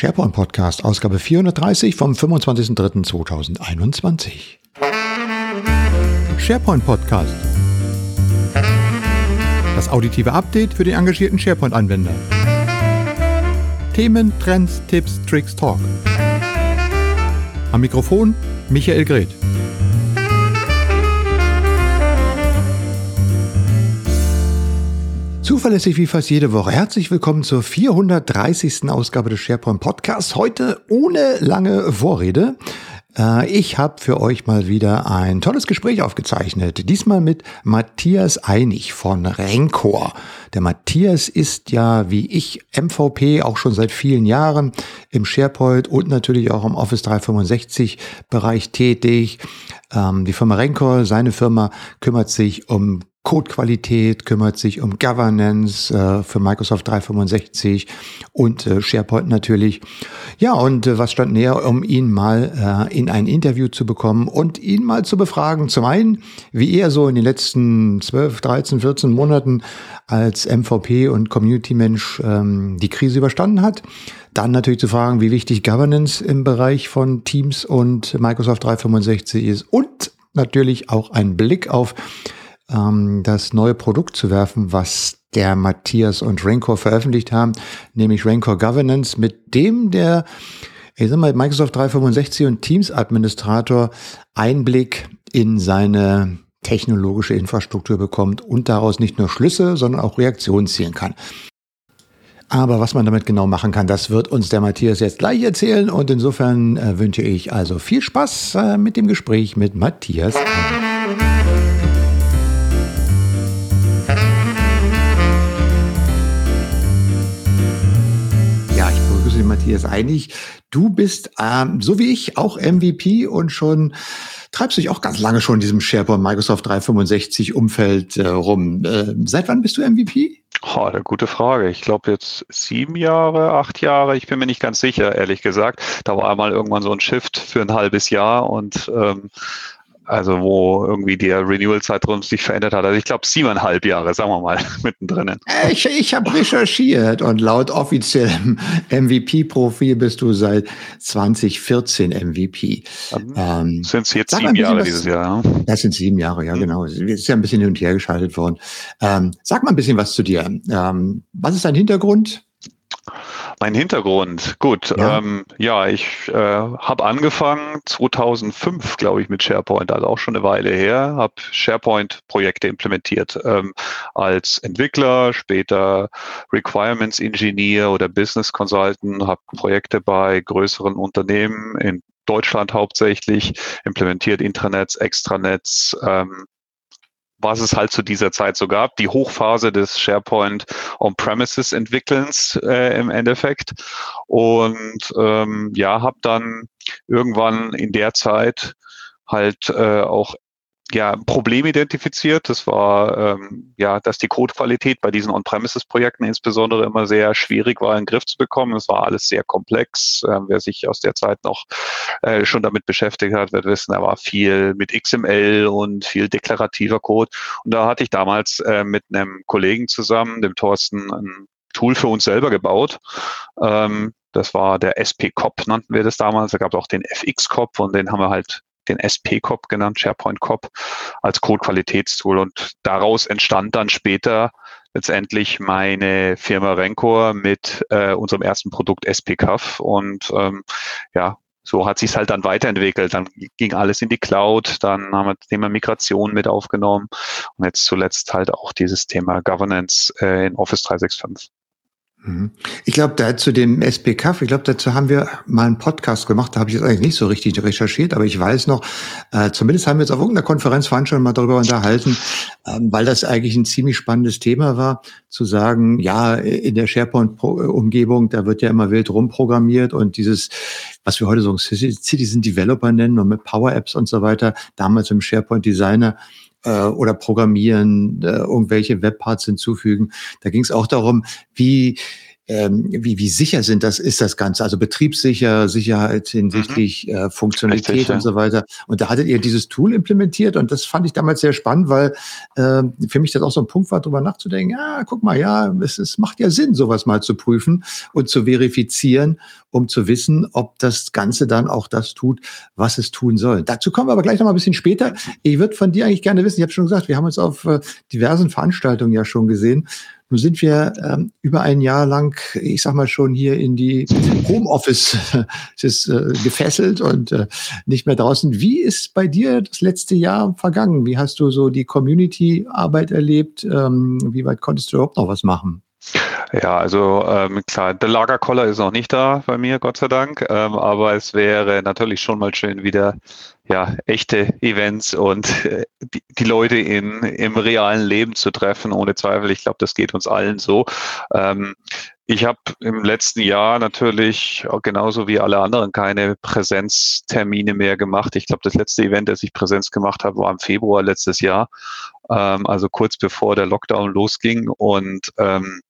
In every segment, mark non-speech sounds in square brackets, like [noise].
SharePoint Podcast, Ausgabe 430 vom 25.03.2021. SharePoint Podcast. Das auditive Update für den engagierten SharePoint-Anwender. Themen, Trends, Tipps, Tricks, Talk. Am Mikrofon Michael Greth. Zuverlässig wie fast jede Woche. Herzlich willkommen zur 430. Ausgabe des SharePoint Podcasts. Heute ohne lange Vorrede. Äh, ich habe für euch mal wieder ein tolles Gespräch aufgezeichnet. Diesmal mit Matthias Einig von Rencor. Der Matthias ist ja wie ich MVP auch schon seit vielen Jahren im SharePoint und natürlich auch im Office 365 Bereich tätig. Ähm, die Firma Rencor, seine Firma, kümmert sich um Codequalität, kümmert sich um Governance äh, für Microsoft 365 und äh, SharePoint natürlich. Ja, und äh, was stand näher, um ihn mal äh, in ein Interview zu bekommen und ihn mal zu befragen. Zum einen, wie er so in den letzten 12, 13, 14 Monaten als MVP und Community-Mensch ähm, die Krise überstanden hat. Dann natürlich zu fragen, wie wichtig Governance im Bereich von Teams und Microsoft 365 ist und natürlich auch ein Blick auf ähm, das neue Produkt zu werfen, was der Matthias und Rancor veröffentlicht haben, nämlich Rancor Governance, mit dem der ich sag mal, Microsoft 365 und Teams Administrator Einblick in seine technologische Infrastruktur bekommt und daraus nicht nur Schlüsse, sondern auch Reaktionen ziehen kann. Aber was man damit genau machen kann, das wird uns der Matthias jetzt gleich erzählen. Und insofern äh, wünsche ich also viel Spaß äh, mit dem Gespräch mit Matthias. Matthias einig. Du bist, ähm, so wie ich, auch MVP und schon treibst dich auch ganz lange schon in diesem SharePoint Microsoft 365 Umfeld äh, rum. Äh, seit wann bist du MVP? Oh, eine gute Frage. Ich glaube jetzt sieben Jahre, acht Jahre. Ich bin mir nicht ganz sicher, ehrlich gesagt. Da war einmal irgendwann so ein Shift für ein halbes Jahr und ähm, also wo irgendwie der Renewal-Zeitraum sich verändert hat. Also ich glaube siebeneinhalb Jahre, sagen wir mal, [laughs] mittendrin. Ich, ich habe recherchiert und laut offiziellem [laughs] MVP-Profil bist du seit 2014 MVP. Ähm, sind es jetzt sieben Jahre was, dieses Jahr? Ja? Das sind sieben Jahre, ja mhm. genau. Es ist ja ein bisschen hin und her geschaltet worden. Ähm, sag mal ein bisschen was zu dir. Ähm, was ist dein Hintergrund? Mein Hintergrund, gut. Ja, ähm, ja ich äh, habe angefangen 2005, glaube ich, mit SharePoint, also auch schon eine Weile her, habe SharePoint-Projekte implementiert ähm, als Entwickler, später Requirements Engineer oder Business Consultant, habe Projekte bei größeren Unternehmen in Deutschland hauptsächlich implementiert, Intranets, Extranets, ähm, was es halt zu dieser Zeit so gab, die Hochphase des SharePoint On-Premises Entwickelns äh, im Endeffekt. Und ähm, ja, habe dann irgendwann in der Zeit halt äh, auch ja, ein Problem identifiziert. Das war, ähm, ja, dass die Codequalität bei diesen On-Premises-Projekten insbesondere immer sehr schwierig war, in den Griff zu bekommen. Es war alles sehr komplex. Ähm, wer sich aus der Zeit noch äh, schon damit beschäftigt hat, wird wissen, da war viel mit XML und viel deklarativer Code. Und da hatte ich damals äh, mit einem Kollegen zusammen, dem Thorsten, ein Tool für uns selber gebaut. Ähm, das war der SP-COP, nannten wir das damals. Da gab es auch den FX-COP und den haben wir halt den SP-COP genannt, SharePoint COP, als Code-Qualitätstool. Und daraus entstand dann später letztendlich meine Firma Rencor mit äh, unserem ersten Produkt SPCAF. Und ähm, ja, so hat sich halt dann weiterentwickelt. Dann ging alles in die Cloud, dann haben wir das Thema Migration mit aufgenommen und jetzt zuletzt halt auch dieses Thema Governance äh, in Office 365. Mhm. Ich glaube, da zu dem SPK, ich glaube, dazu haben wir mal einen Podcast gemacht, da habe ich jetzt eigentlich nicht so richtig recherchiert, aber ich weiß noch, äh, zumindest haben wir jetzt auf irgendeiner Konferenzveranstaltung mal darüber unterhalten, ähm, weil das eigentlich ein ziemlich spannendes Thema war, zu sagen, ja, in der SharePoint-Umgebung, da wird ja immer wild rumprogrammiert und dieses, was wir heute so Citizen Developer nennen und mit Power Apps und so weiter, damals im SharePoint Designer, äh, oder Programmieren, äh, irgendwelche Webparts hinzufügen. Da ging es auch darum, wie ähm, wie, wie sicher sind das, ist das Ganze? Also betriebssicher, Sicherheit hinsichtlich mhm. äh, Funktionalität Richtig, und so weiter. Und da hattet ihr dieses Tool implementiert und das fand ich damals sehr spannend, weil äh, für mich das auch so ein Punkt war, darüber nachzudenken, ja, guck mal, ja, es, es macht ja Sinn, sowas mal zu prüfen und zu verifizieren, um zu wissen, ob das Ganze dann auch das tut, was es tun soll. Dazu kommen wir aber gleich noch mal ein bisschen später. Ich würde von dir eigentlich gerne wissen, ich habe schon gesagt, wir haben uns auf äh, diversen Veranstaltungen ja schon gesehen. Nun sind wir ähm, über ein Jahr lang, ich sag mal schon hier in die Homeoffice ist, äh, gefesselt und äh, nicht mehr draußen. Wie ist bei dir das letzte Jahr vergangen? Wie hast du so die Community-Arbeit erlebt? Ähm, wie weit konntest du überhaupt noch was machen? Ja, also ähm, klar, der Lagerkoller ist noch nicht da bei mir, Gott sei Dank. Ähm, aber es wäre natürlich schon mal schön, wieder ja, echte Events und äh, die, die, Leute in, im realen Leben zu treffen, ohne Zweifel. Ich glaube, das geht uns allen so. Ähm, ich habe im letzten Jahr natürlich genauso wie alle anderen keine Präsenztermine mehr gemacht. Ich glaube, das letzte Event, das ich Präsenz gemacht habe, war im Februar letztes Jahr, ähm, also kurz bevor der Lockdown losging. Und ähm,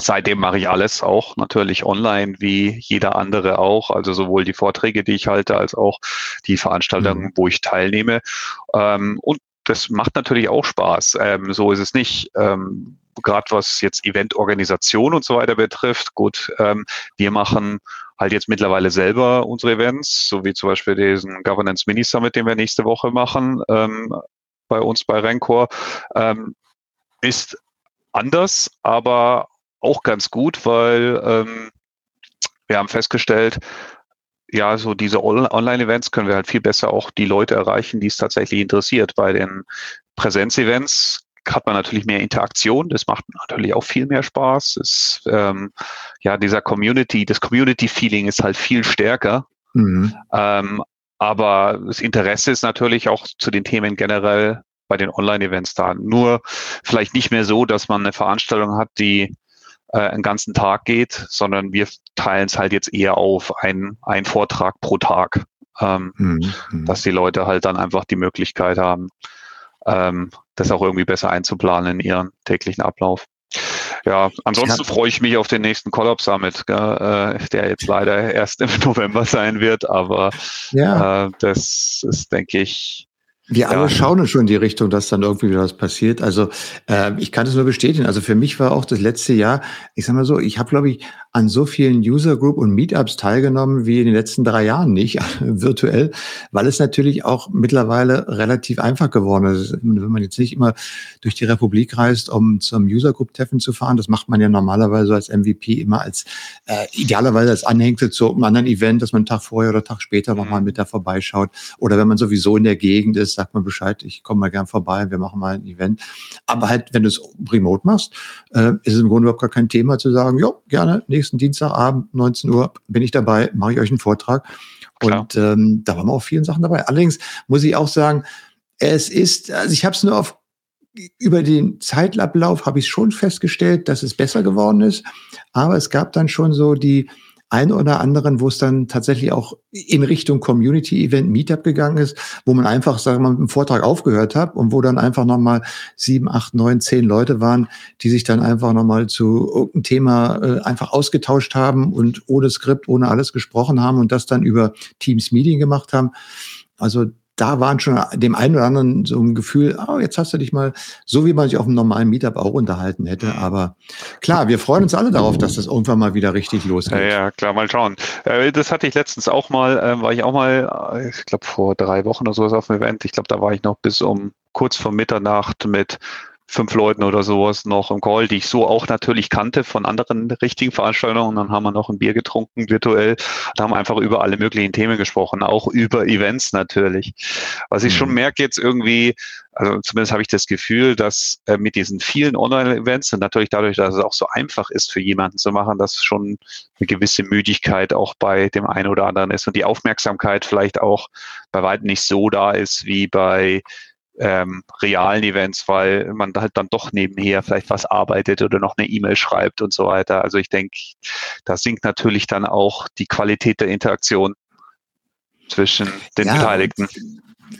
Seitdem mache ich alles auch natürlich online, wie jeder andere auch. Also sowohl die Vorträge, die ich halte, als auch die Veranstaltungen, mhm. wo ich teilnehme. Ähm, und das macht natürlich auch Spaß. Ähm, so ist es nicht. Ähm, Gerade was jetzt Eventorganisation und so weiter betrifft. Gut, ähm, wir machen halt jetzt mittlerweile selber unsere Events, so wie zum Beispiel diesen Governance Mini Summit, den wir nächste Woche machen ähm, bei uns bei Rencor. Ähm, ist anders, aber auch ganz gut, weil ähm, wir haben festgestellt, ja, so diese Online-Events können wir halt viel besser auch die Leute erreichen, die es tatsächlich interessiert. Bei den Präsenz-Events hat man natürlich mehr Interaktion, das macht natürlich auch viel mehr Spaß. Es, ähm, ja, dieser Community, das Community-Feeling ist halt viel stärker. Mhm. Ähm, aber das Interesse ist natürlich auch zu den Themen generell bei den Online-Events da. Nur vielleicht nicht mehr so, dass man eine Veranstaltung hat, die äh, einen ganzen Tag geht, sondern wir teilen es halt jetzt eher auf ein, ein Vortrag pro Tag, ähm, mhm. dass die Leute halt dann einfach die Möglichkeit haben, ähm, das auch irgendwie besser einzuplanen in ihren täglichen Ablauf. Ja, ansonsten freue ich mich auf den nächsten Collab Summit, gell, äh, der jetzt leider erst [laughs] im November sein wird, aber ja. äh, das ist, denke ich, wir alle ja. schauen schon in die Richtung, dass dann irgendwie wieder was passiert. Also äh, ich kann das nur bestätigen. Also für mich war auch das letzte Jahr, ich sag mal so, ich habe, glaube ich, an so vielen User Group und Meetups teilgenommen wie in den letzten drei Jahren nicht, [laughs] virtuell, weil es natürlich auch mittlerweile relativ einfach geworden ist. Wenn man jetzt nicht immer durch die Republik reist, um zum User Group Treffen zu fahren, das macht man ja normalerweise als MVP immer als äh, idealerweise als Anhängsel zu einem anderen Event, dass man einen Tag vorher oder Tag später nochmal mhm. mit da vorbeischaut. Oder wenn man sowieso in der Gegend ist, sagt man Bescheid, ich komme mal gern vorbei, wir machen mal ein Event. Aber halt, wenn du es remote machst, äh, ist es im Grunde überhaupt gar kein Thema zu sagen, ja, gerne, nächsten Dienstagabend, 19 Uhr, bin ich dabei, mache ich euch einen Vortrag. Klar. Und ähm, da waren wir auch vielen Sachen dabei. Allerdings muss ich auch sagen, es ist, also ich habe es nur auf über den Zeitablauf habe ich schon festgestellt, dass es besser geworden ist. Aber es gab dann schon so die ein oder anderen, wo es dann tatsächlich auch in Richtung Community-Event Meetup gegangen ist, wo man einfach, sagen wir mal, mit dem Vortrag aufgehört hat und wo dann einfach nochmal sieben, acht, neun, zehn Leute waren, die sich dann einfach nochmal zu irgendeinem Thema äh, einfach ausgetauscht haben und ohne Skript, ohne alles gesprochen haben und das dann über Teams Meeting gemacht haben. Also da waren schon dem einen oder anderen so ein Gefühl, oh, jetzt hast du dich mal, so wie man sich auf einem normalen Meetup auch unterhalten hätte. Mhm. Aber klar, wir freuen uns alle darauf, dass das irgendwann mal wieder richtig losgeht. Ja, ja klar, mal schauen. Äh, das hatte ich letztens auch mal, äh, war ich auch mal, äh, ich glaube vor drei Wochen oder sowas auf dem Event. Ich glaube, da war ich noch bis um kurz vor Mitternacht mit fünf Leuten oder sowas noch im Call, die ich so auch natürlich kannte von anderen richtigen Veranstaltungen. Und dann haben wir noch ein Bier getrunken virtuell und haben einfach über alle möglichen Themen gesprochen, auch über Events natürlich. Was ich mhm. schon merke jetzt irgendwie, also zumindest habe ich das Gefühl, dass äh, mit diesen vielen Online-Events und natürlich dadurch, dass es auch so einfach ist für jemanden zu machen, dass schon eine gewisse Müdigkeit auch bei dem einen oder anderen ist und die Aufmerksamkeit vielleicht auch bei weitem nicht so da ist wie bei ähm, realen Events, weil man halt dann doch nebenher vielleicht was arbeitet oder noch eine E-Mail schreibt und so weiter. Also ich denke, da sinkt natürlich dann auch die Qualität der Interaktion zwischen den ja, Beteiligten.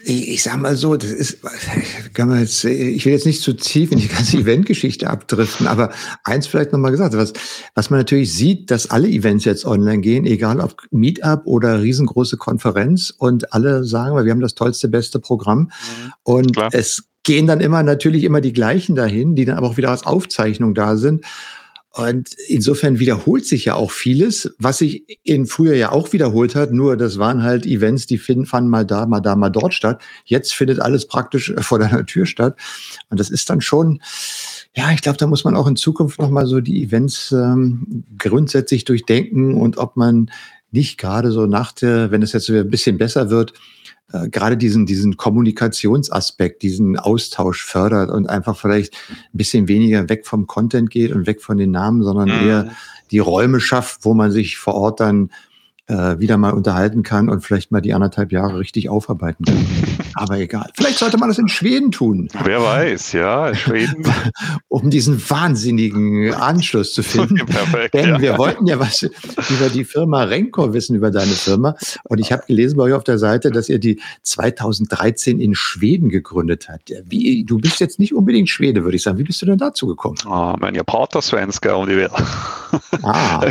Ich, ich sag mal so, das ist, [laughs] kann man jetzt, ich will jetzt nicht zu tief in die ganze [laughs] Eventgeschichte abdriften, aber eins vielleicht nochmal gesagt, was, was man natürlich sieht, dass alle Events jetzt online gehen, egal ob Meetup oder riesengroße Konferenz und alle sagen, wir haben das tollste, beste Programm mhm. und Klar. es gehen dann immer natürlich immer die gleichen dahin, die dann aber auch wieder als Aufzeichnung da sind. Und insofern wiederholt sich ja auch vieles, was sich in früher ja auch wiederholt hat. Nur das waren halt Events, die finden, fanden mal da, mal da, mal dort statt. Jetzt findet alles praktisch vor deiner Tür statt. Und das ist dann schon, ja, ich glaube, da muss man auch in Zukunft nochmal so die Events ähm, grundsätzlich durchdenken und ob man nicht gerade so nach der, wenn es jetzt wieder ein bisschen besser wird, äh, gerade diesen, diesen Kommunikationsaspekt, diesen Austausch fördert und einfach vielleicht ein bisschen weniger weg vom Content geht und weg von den Namen, sondern mhm. eher die Räume schafft, wo man sich vor Ort dann äh, wieder mal unterhalten kann und vielleicht mal die anderthalb Jahre richtig aufarbeiten kann. Aber egal. Vielleicht sollte man das in Schweden tun. Wer weiß, ja, in Schweden. [laughs] um diesen wahnsinnigen Anschluss zu [laughs] finden. Perfekt, Denn ja. wir wollten ja was über die Firma Renko wissen, über deine Firma. Und ich habe gelesen bei euch auf der Seite, dass ihr die 2013 in Schweden gegründet habt. Wie, du bist jetzt nicht unbedingt Schwede, würde ich sagen. Wie bist du denn dazu gekommen? Ah, mein Japaner Svenska, um die Welt. Ah. [laughs]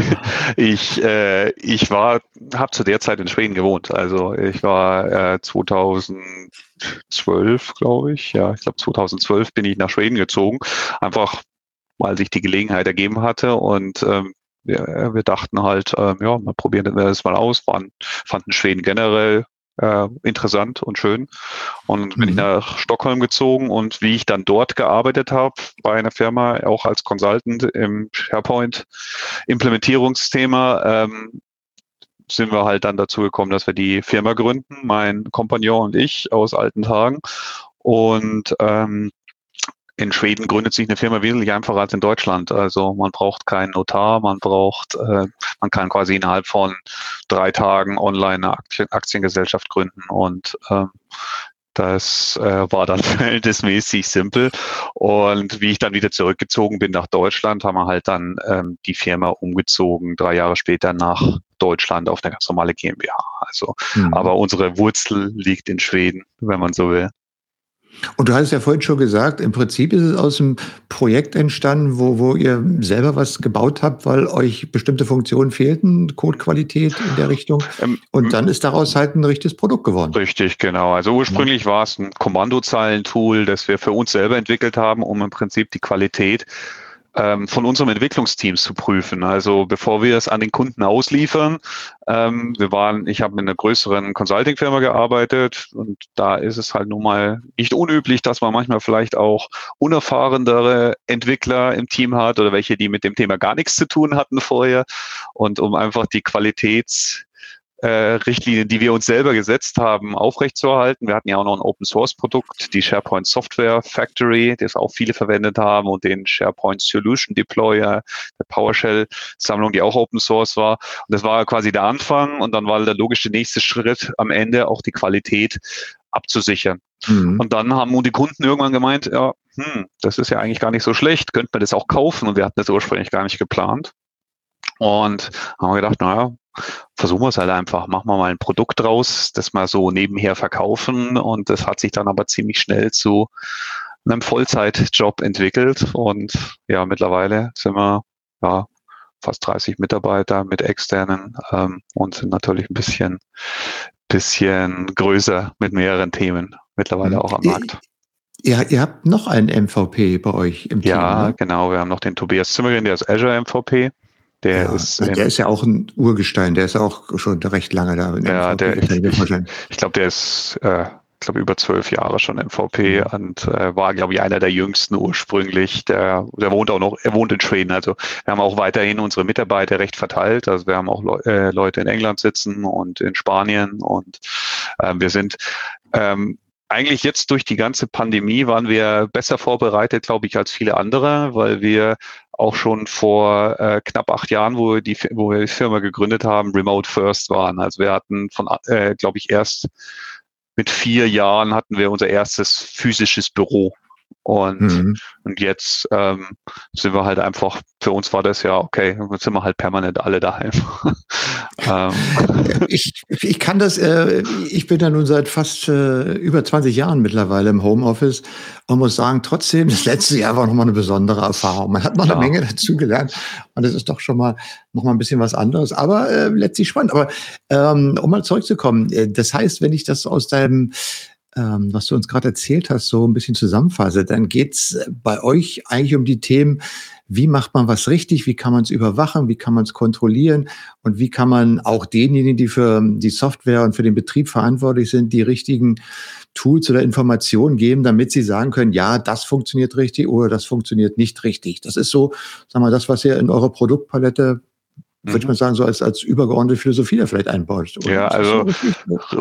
Ich, äh, ich war habe zu der Zeit in Schweden gewohnt. Also ich war äh, 2012, glaube ich. Ja, ich glaube 2012 bin ich nach Schweden gezogen. Einfach weil sich die Gelegenheit ergeben hatte und ähm, wir, wir dachten halt, ähm, ja, mal probieren wir das mal aus. Waren, fanden Schweden generell äh, interessant und schön. Und bin ich mhm. nach Stockholm gezogen und wie ich dann dort gearbeitet habe, bei einer Firma, auch als Consultant im SharePoint-Implementierungsthema, ähm, sind wir halt dann dazu gekommen, dass wir die Firma gründen, mein Kompagnon und ich aus alten Tagen. Und ähm, in Schweden gründet sich eine Firma wesentlich einfacher als in Deutschland. Also man braucht keinen Notar, man braucht, äh, man kann quasi innerhalb von drei Tagen online eine Aktien, Aktiengesellschaft gründen und ähm, das äh, war dann [laughs] verhältnismäßig simpel. Und wie ich dann wieder zurückgezogen bin nach Deutschland, haben wir halt dann ähm, die Firma umgezogen, drei Jahre später nach Deutschland auf eine ganz normale GmbH. Also, mhm. aber unsere Wurzel liegt in Schweden, wenn man so will. Und du hast ja vorhin schon gesagt, im Prinzip ist es aus einem Projekt entstanden, wo, wo ihr selber was gebaut habt, weil euch bestimmte Funktionen fehlten, Codequalität in der Richtung. Ähm, und dann ist daraus halt ein richtiges Produkt geworden. Richtig, genau. Also ursprünglich war es ein Kommandozeilentool, das wir für uns selber entwickelt haben, um im Prinzip die Qualität ähm, von unserem Entwicklungsteam zu prüfen. Also bevor wir es an den Kunden ausliefern, ähm, wir waren, ich habe mit einer größeren Consulting-Firma gearbeitet und da ist es halt nun mal nicht unüblich, dass man manchmal vielleicht auch unerfahrenere Entwickler im Team hat oder welche, die mit dem Thema gar nichts zu tun hatten vorher. Und um einfach die Qualitäts Richtlinien, die wir uns selber gesetzt haben, aufrechtzuerhalten. Wir hatten ja auch noch ein Open Source Produkt, die SharePoint Software Factory, das auch viele verwendet haben und den SharePoint Solution Deployer, der PowerShell Sammlung, die auch Open Source war. Und das war quasi der Anfang und dann war der logische nächste Schritt am Ende auch die Qualität abzusichern. Mhm. Und dann haben die Kunden irgendwann gemeint, ja, hm, das ist ja eigentlich gar nicht so schlecht, könnte man das auch kaufen und wir hatten das ursprünglich gar nicht geplant. Und haben wir gedacht, naja, versuchen wir es halt einfach, machen wir mal ein Produkt draus, das wir so nebenher verkaufen. Und das hat sich dann aber ziemlich schnell zu einem Vollzeitjob entwickelt. Und ja, mittlerweile sind wir ja fast 30 Mitarbeiter mit externen ähm, und sind natürlich ein bisschen, bisschen größer mit mehreren Themen mittlerweile mhm. auch am Markt. Ja, ihr habt noch einen MVP bei euch im Team. Ja, ne? genau. Wir haben noch den Tobias Zimmergren, der ist Azure MVP. Der ja, ist, der ist ja auch ein Urgestein, der ist auch schon recht lange da. Ja, der, ich, ich, glaube, der ist, äh, ich glaube, über zwölf Jahre schon MVP mhm. und äh, war, glaube ich, einer der jüngsten ursprünglich. Der, der wohnt auch noch, er wohnt in Schweden. Also wir haben auch weiterhin unsere Mitarbeiter recht verteilt. Also wir haben auch Le äh, Leute in England sitzen und in Spanien und äh, wir sind ähm, eigentlich jetzt durch die ganze Pandemie waren wir besser vorbereitet, glaube ich, als viele andere, weil wir auch schon vor äh, knapp acht Jahren, wo wir, die, wo wir die Firma gegründet haben, Remote First waren. Also wir hatten von, äh, glaube ich, erst mit vier Jahren hatten wir unser erstes physisches Büro. Und, mhm. und jetzt ähm, sind wir halt einfach, für uns war das ja okay, jetzt sind wir halt permanent alle daheim. [laughs] Ähm. Ich, ich kann das, äh, ich bin ja nun seit fast äh, über 20 Jahren mittlerweile im Homeoffice und muss sagen, trotzdem, das letzte Jahr war nochmal eine besondere Erfahrung. Man hat noch eine Menge dazugelernt und das ist doch schon mal noch mal ein bisschen was anderes, aber äh, letztlich spannend. Aber ähm, um mal zurückzukommen, äh, das heißt, wenn ich das aus deinem ähm, was du uns gerade erzählt hast, so ein bisschen zusammenfasse, dann geht's bei euch eigentlich um die Themen, wie macht man was richtig, wie kann man es überwachen, wie kann man es kontrollieren und wie kann man auch denjenigen, die für die Software und für den Betrieb verantwortlich sind, die richtigen Tools oder Informationen geben, damit sie sagen können, ja, das funktioniert richtig oder das funktioniert nicht richtig. Das ist so, sagen wir, das, was ihr in eurer Produktpalette würde ich mhm. mal sagen, so als, als übergeordnete Philosophie da vielleicht einbaut. Oder? Ja, also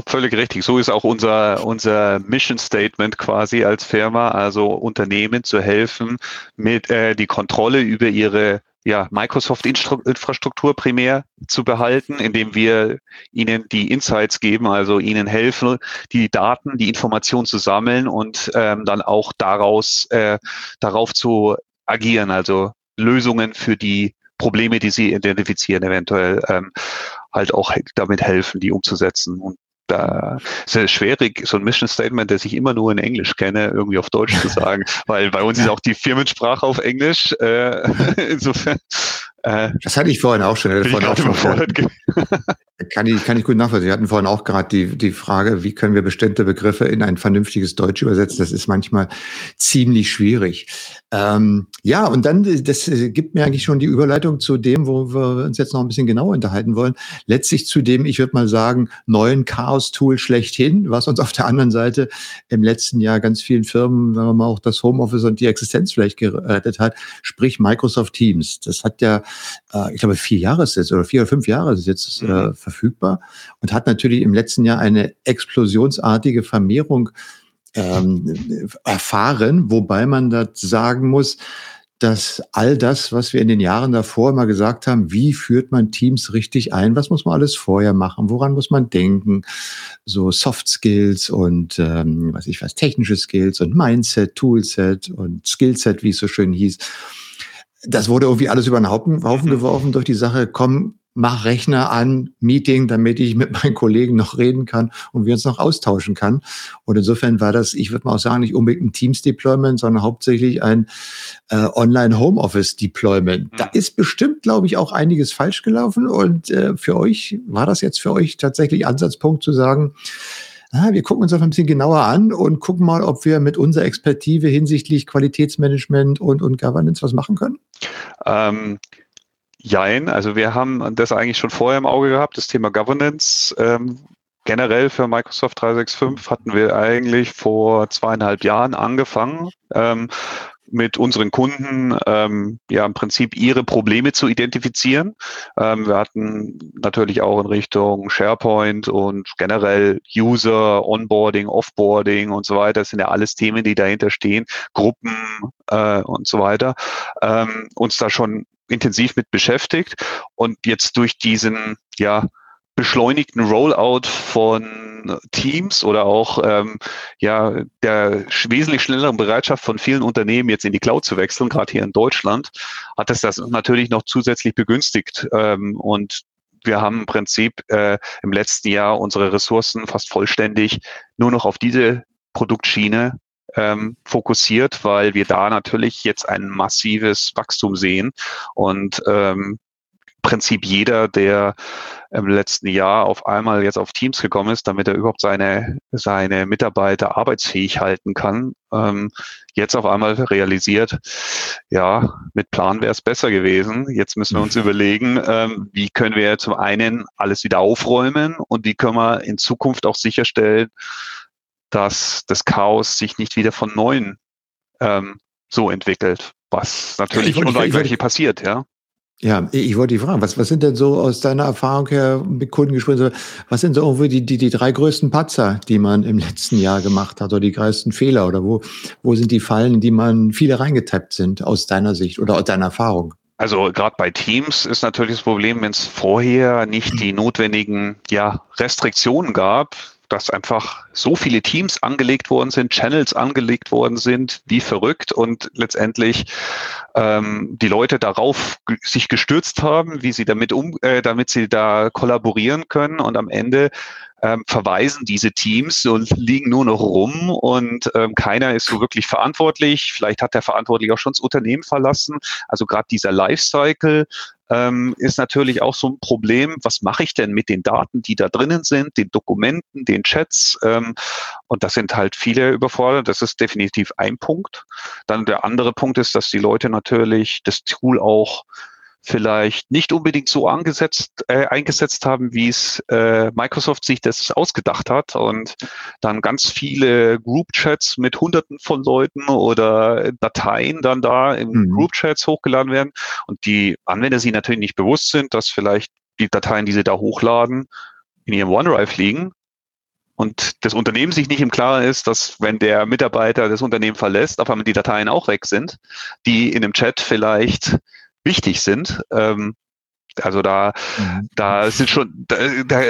völlig richtig. So ist auch unser, unser Mission Statement quasi als Firma, also Unternehmen zu helfen, mit äh, die Kontrolle über ihre ja, Microsoft-Infrastruktur primär zu behalten, indem wir ihnen die Insights geben, also ihnen helfen, die Daten, die Informationen zu sammeln und ähm, dann auch daraus äh, darauf zu agieren, also Lösungen für die Probleme, die sie identifizieren, eventuell ähm, halt auch damit helfen, die umzusetzen. Und da ist es schwierig, so ein Mission Statement, das ich immer nur in Englisch kenne, irgendwie auf Deutsch zu sagen, [laughs] weil bei uns ist auch die Firmensprache auf Englisch. Äh, [laughs] insofern. Äh, das hatte ich vorhin auch schon. Vorhin auch schon [laughs] kann, ich, kann ich gut nachvollziehen. Wir hatten vorhin auch gerade die, die Frage, wie können wir bestimmte Begriffe in ein vernünftiges Deutsch übersetzen? Das ist manchmal ziemlich schwierig. Ähm, ja, und dann, das gibt mir eigentlich schon die Überleitung zu dem, wo wir uns jetzt noch ein bisschen genauer unterhalten wollen. Letztlich zu dem, ich würde mal sagen, neuen Chaos-Tool schlechthin, was uns auf der anderen Seite im letzten Jahr ganz vielen Firmen, sagen wir mal, auch das Homeoffice und die Existenz vielleicht gerettet hat, sprich Microsoft Teams. Das hat ja, äh, ich glaube, vier Jahre ist jetzt oder vier oder fünf Jahre ist jetzt äh, mhm. Verfügbar und hat natürlich im letzten Jahr eine explosionsartige Vermehrung ähm, erfahren, wobei man da sagen muss, dass all das, was wir in den Jahren davor immer gesagt haben, wie führt man Teams richtig ein, was muss man alles vorher machen, woran muss man denken, so Soft Skills und ähm, was ich weiß, technische Skills und Mindset, Toolset und Skillset, wie es so schön hieß. Das wurde irgendwie alles über den Haufen, Haufen geworfen durch die Sache, komm, mach Rechner an, Meeting, damit ich mit meinen Kollegen noch reden kann und wir uns noch austauschen kann. Und insofern war das, ich würde mal auch sagen, nicht unbedingt ein Teams-Deployment, sondern hauptsächlich ein äh, Online-Homeoffice-Deployment. Mhm. Da ist bestimmt, glaube ich, auch einiges falsch gelaufen. Und äh, für euch, war das jetzt für euch tatsächlich Ansatzpunkt zu sagen, ah, wir gucken uns das ein bisschen genauer an und gucken mal, ob wir mit unserer Expertise hinsichtlich Qualitätsmanagement und, und Governance was machen können? Ähm, Jein, also wir haben das eigentlich schon vorher im Auge gehabt, das Thema Governance. Ähm, generell für Microsoft 365 hatten wir eigentlich vor zweieinhalb Jahren angefangen, ähm, mit unseren Kunden ähm, ja im Prinzip ihre Probleme zu identifizieren. Ähm, wir hatten natürlich auch in Richtung SharePoint und generell User, Onboarding, Offboarding und so weiter. Das sind ja alles Themen, die dahinter stehen, Gruppen äh, und so weiter. Ähm, uns da schon intensiv mit beschäftigt und jetzt durch diesen ja beschleunigten Rollout von Teams oder auch ähm, ja der wesentlich schnelleren Bereitschaft von vielen Unternehmen jetzt in die Cloud zu wechseln, gerade hier in Deutschland, hat es das natürlich noch zusätzlich begünstigt. Ähm, und wir haben im Prinzip äh, im letzten Jahr unsere Ressourcen fast vollständig nur noch auf diese Produktschiene ähm, fokussiert, weil wir da natürlich jetzt ein massives Wachstum sehen und ähm, Prinzip jeder, der im letzten Jahr auf einmal jetzt auf Teams gekommen ist, damit er überhaupt seine, seine Mitarbeiter arbeitsfähig halten kann, ähm, jetzt auf einmal realisiert, ja, mit Plan wäre es besser gewesen. Jetzt müssen wir uns mhm. überlegen, ähm, wie können wir zum einen alles wieder aufräumen und wie können wir in Zukunft auch sicherstellen, dass das Chaos sich nicht wieder von Neuem ähm, so entwickelt, was natürlich ja, unweigerlich passiert, ja. Ja, ich wollte dich fragen, was, was sind denn so aus deiner Erfahrung her mit Kundengesprächen, was sind so irgendwie die, die, die drei größten Patzer, die man im letzten Jahr gemacht hat oder die größten Fehler oder wo, wo sind die Fallen, in die man viele reingetappt sind aus deiner Sicht oder aus deiner Erfahrung? Also gerade bei Teams ist natürlich das Problem, wenn es vorher nicht die notwendigen ja, Restriktionen gab, dass einfach so viele Teams angelegt worden sind, Channels angelegt worden sind, wie verrückt. Und letztendlich ähm, die Leute darauf sich gestürzt haben, wie sie damit um, äh, damit sie da kollaborieren können. Und am Ende ähm, verweisen diese Teams und liegen nur noch rum und ähm, keiner ist so wirklich verantwortlich. Vielleicht hat der Verantwortliche auch schon das Unternehmen verlassen. Also gerade dieser Lifecycle ähm, ist natürlich auch so ein Problem. Was mache ich denn mit den Daten, die da drinnen sind, den Dokumenten, den Chats? Ähm, und das sind halt viele überfordert. Das ist definitiv ein Punkt. Dann der andere Punkt ist, dass die Leute natürlich das Tool auch vielleicht nicht unbedingt so angesetzt, äh, eingesetzt haben, wie es äh, Microsoft sich das ausgedacht hat und dann ganz viele Group-Chats mit Hunderten von Leuten oder Dateien dann da in mhm. Group-Chats hochgeladen werden und die Anwender sich natürlich nicht bewusst sind, dass vielleicht die Dateien, die sie da hochladen, in ihrem OneDrive liegen und das Unternehmen sich nicht im Klaren ist, dass wenn der Mitarbeiter das Unternehmen verlässt, auf einmal die Dateien auch weg sind, die in einem Chat vielleicht wichtig sind. Ähm, also da, mhm. da sind schon, da, da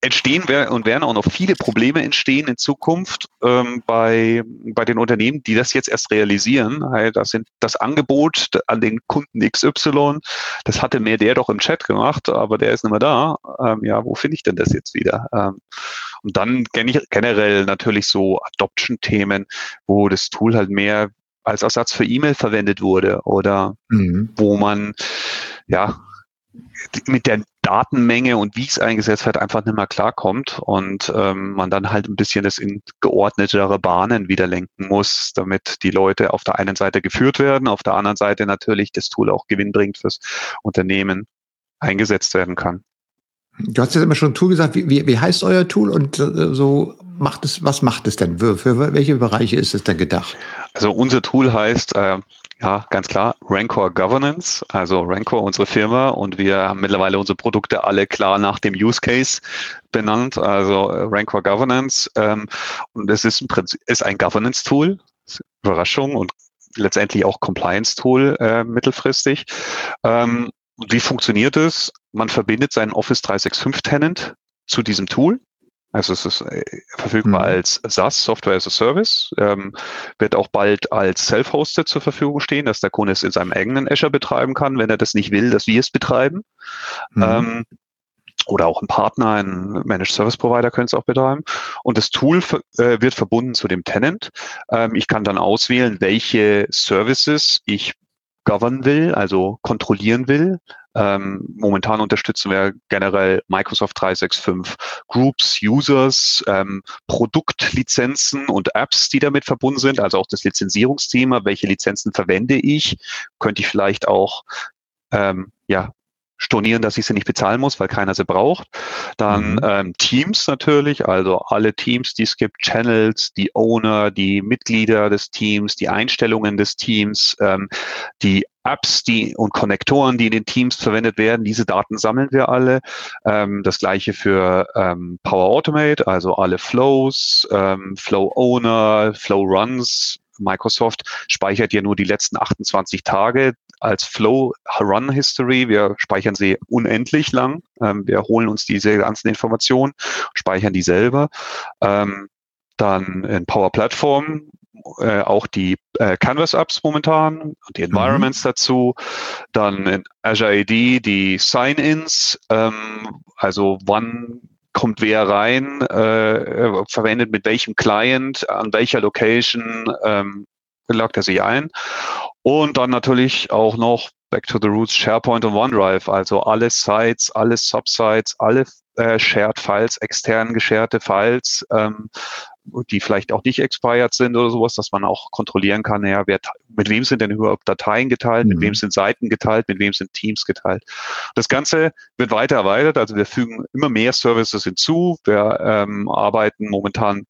entstehen und werden auch noch viele Probleme entstehen in Zukunft ähm, bei, bei den Unternehmen, die das jetzt erst realisieren. Das sind das Angebot an den Kunden XY, das hatte mir der doch im Chat gemacht, aber der ist nicht mehr da. Ähm, ja, wo finde ich denn das jetzt wieder? Ähm, und dann generell natürlich so Adoption-Themen, wo das Tool halt mehr als Ersatz für E-Mail verwendet wurde oder mhm. wo man ja mit der Datenmenge und wie es eingesetzt wird, einfach nicht mehr klarkommt und ähm, man dann halt ein bisschen das in geordnetere Bahnen wieder lenken muss, damit die Leute auf der einen Seite geführt werden, auf der anderen Seite natürlich das Tool auch gewinnbringend fürs Unternehmen eingesetzt werden kann. Du hast jetzt immer schon Tool gesagt. Wie, wie, wie heißt euer Tool und äh, so macht es, was macht es denn? Für, für welche Bereiche ist es denn gedacht? Also unser Tool heißt, äh, ja, ganz klar, Rancor Governance, also Rancor, unsere Firma, und wir haben mittlerweile unsere Produkte alle klar nach dem Use Case benannt, also äh, Rancor Governance. Ähm, und es ist, im Prinzip, ist ein Governance-Tool, Überraschung und letztendlich auch Compliance-Tool äh, mittelfristig. Ähm, wie funktioniert es? Man verbindet seinen Office 365 Tenant zu diesem Tool. Also es ist äh, verfügbar mhm. als SaaS, Software as a Service, ähm, wird auch bald als Self-Hosted zur Verfügung stehen, dass der Kunde es in seinem eigenen Azure betreiben kann, wenn er das nicht will, dass wir es betreiben. Mhm. Ähm, oder auch ein Partner, ein Managed Service Provider können es auch betreiben. Und das Tool äh, wird verbunden zu dem Tenant. Ähm, ich kann dann auswählen, welche Services ich govern will, also kontrollieren will. Ähm, momentan unterstützen wir generell Microsoft 365 Groups, Users, ähm, Produktlizenzen und Apps, die damit verbunden sind, also auch das Lizenzierungsthema. Welche Lizenzen verwende ich? Könnte ich vielleicht auch ähm, ja, stornieren, dass ich sie nicht bezahlen muss, weil keiner sie braucht. Dann mhm. ähm, Teams natürlich, also alle Teams, die es gibt, Channels, die Owner, die Mitglieder des Teams, die Einstellungen des Teams, ähm, die Apps, die und Konnektoren, die in den Teams verwendet werden, diese Daten sammeln wir alle. Ähm, das gleiche für ähm, Power Automate, also alle Flows, ähm, Flow Owner, Flow Runs, Microsoft speichert ja nur die letzten 28 Tage als Flow Run History. Wir speichern sie unendlich lang. Ähm, wir holen uns diese ganzen Informationen, speichern die selber. Ähm, dann in Power Platform äh, auch die äh, Canvas Apps momentan, die mhm. Environments mhm. dazu, dann in Azure AD die Sign-ins, ähm, also wann kommt wer rein, äh, verwendet mit welchem Client, an welcher Location ähm, loggt er sich ein. Und dann natürlich auch noch Back to the Roots SharePoint und OneDrive, also alle Sites, alle Subsites, alle äh, Shared Files, extern gescherte Files, ähm, die vielleicht auch nicht expired sind oder sowas, dass man auch kontrollieren kann, ja, wer, mit wem sind denn überhaupt Dateien geteilt, mhm. mit wem sind Seiten geteilt, mit wem sind Teams geteilt. Das Ganze wird weiter erweitert, also wir fügen immer mehr Services hinzu. Wir ähm, arbeiten momentan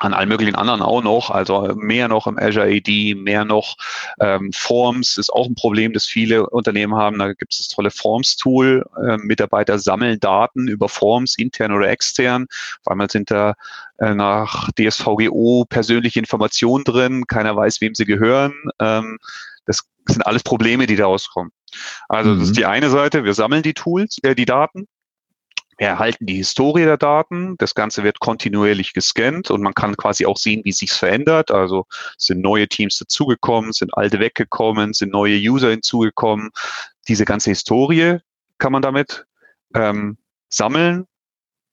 an allen möglichen anderen auch noch, also mehr noch im Azure AD, mehr noch ähm, Forms ist auch ein Problem, das viele Unternehmen haben. Da gibt es das tolle Forms-Tool. Äh, Mitarbeiter sammeln Daten über Forms, intern oder extern. Auf einmal sind da äh, nach DSVGO persönliche Informationen drin, keiner weiß, wem sie gehören. Ähm, das sind alles Probleme, die daraus kommen. Also mhm. das ist mhm. die eine Seite, wir sammeln die Tools, äh, die Daten wir erhalten die Historie der Daten. Das Ganze wird kontinuierlich gescannt und man kann quasi auch sehen, wie sich's verändert. Also sind neue Teams dazugekommen, sind alte weggekommen, sind neue User hinzugekommen. Diese ganze Historie kann man damit ähm, sammeln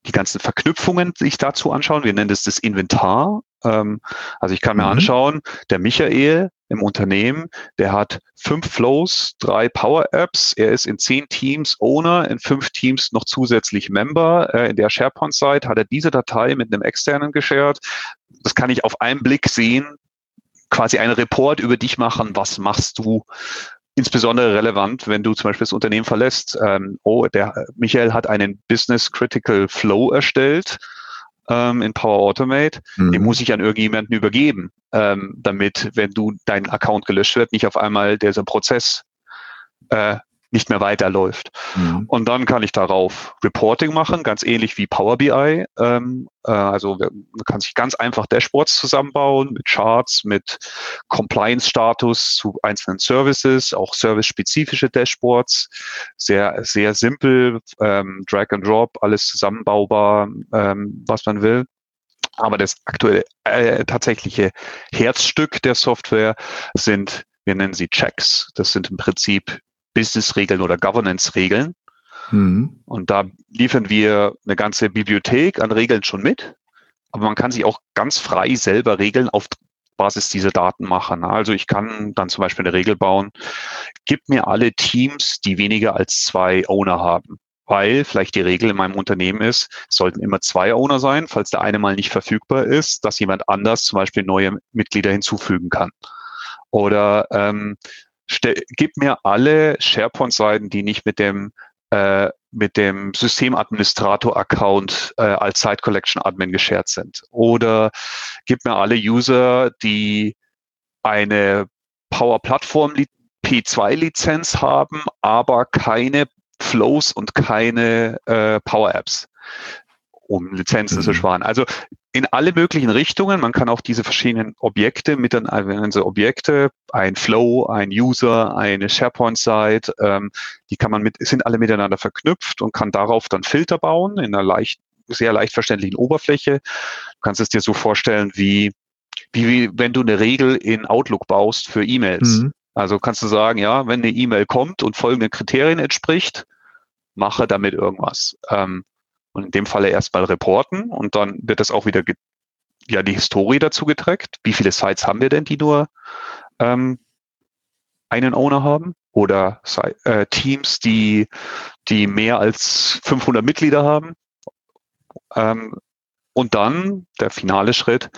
die ganzen Verknüpfungen sich dazu anschauen. Wir nennen das das Inventar. Ähm, also ich kann mir mhm. anschauen, der Michael im Unternehmen, der hat fünf Flows, drei Power Apps. Er ist in zehn Teams Owner, in fünf Teams noch zusätzlich Member. Äh, in der SharePoint-Site hat er diese Datei mit einem externen geshared. Das kann ich auf einen Blick sehen, quasi einen Report über dich machen. Was machst du? Insbesondere relevant, wenn du zum Beispiel das Unternehmen verlässt. Ähm, oh, der Michael hat einen Business Critical Flow erstellt ähm, in Power Automate. Mhm. Den muss ich an irgendjemanden übergeben, ähm, damit, wenn du dein Account gelöscht wird, nicht auf einmal dieser Prozess äh, nicht mehr weiterläuft. Mhm. Und dann kann ich darauf Reporting machen, ganz ähnlich wie Power BI. Ähm, äh, also man kann sich ganz einfach Dashboards zusammenbauen mit Charts, mit Compliance-Status zu einzelnen Services, auch service-spezifische Dashboards. Sehr, sehr simpel, ähm, Drag and Drop, alles zusammenbaubar, ähm, was man will. Aber das aktuelle äh, tatsächliche Herzstück der Software sind wir nennen sie Checks. Das sind im Prinzip Business-Regeln oder Governance-Regeln. Mhm. Und da liefern wir eine ganze Bibliothek an Regeln schon mit. Aber man kann sich auch ganz frei selber Regeln auf Basis dieser Daten machen. Also ich kann dann zum Beispiel eine Regel bauen, gib mir alle Teams, die weniger als zwei Owner haben. Weil vielleicht die Regel in meinem Unternehmen ist, es sollten immer zwei Owner sein, falls der eine mal nicht verfügbar ist, dass jemand anders zum Beispiel neue Mitglieder hinzufügen kann. Oder ähm, gib mir alle SharePoint-Seiten, die nicht mit dem äh, mit dem Systemadministrator-Account äh, als Site Collection Admin geshared sind. Oder gib mir alle User, die eine Power Platform P2-Lizenz haben, aber keine Flows und keine äh, Power Apps um Lizenzen mhm. zu sparen. Also in alle möglichen Richtungen. Man kann auch diese verschiedenen Objekte mit den also Objekte, ein Flow, ein User, eine SharePoint-Site, ähm, die kann man mit, sind alle miteinander verknüpft und kann darauf dann Filter bauen in einer leicht, sehr leicht verständlichen Oberfläche. Du kannst es dir so vorstellen wie, wie, wie wenn du eine Regel in Outlook baust für E-Mails. Mhm. Also kannst du sagen, ja, wenn eine E-Mail kommt und folgenden Kriterien entspricht, mache damit irgendwas. Ähm, und in dem Falle erstmal reporten und dann wird das auch wieder ja die Historie dazu getrackt. Wie viele Sites haben wir denn, die nur ähm, einen Owner haben? Oder äh, Teams, die, die mehr als 500 Mitglieder haben? Ähm, und dann der finale Schritt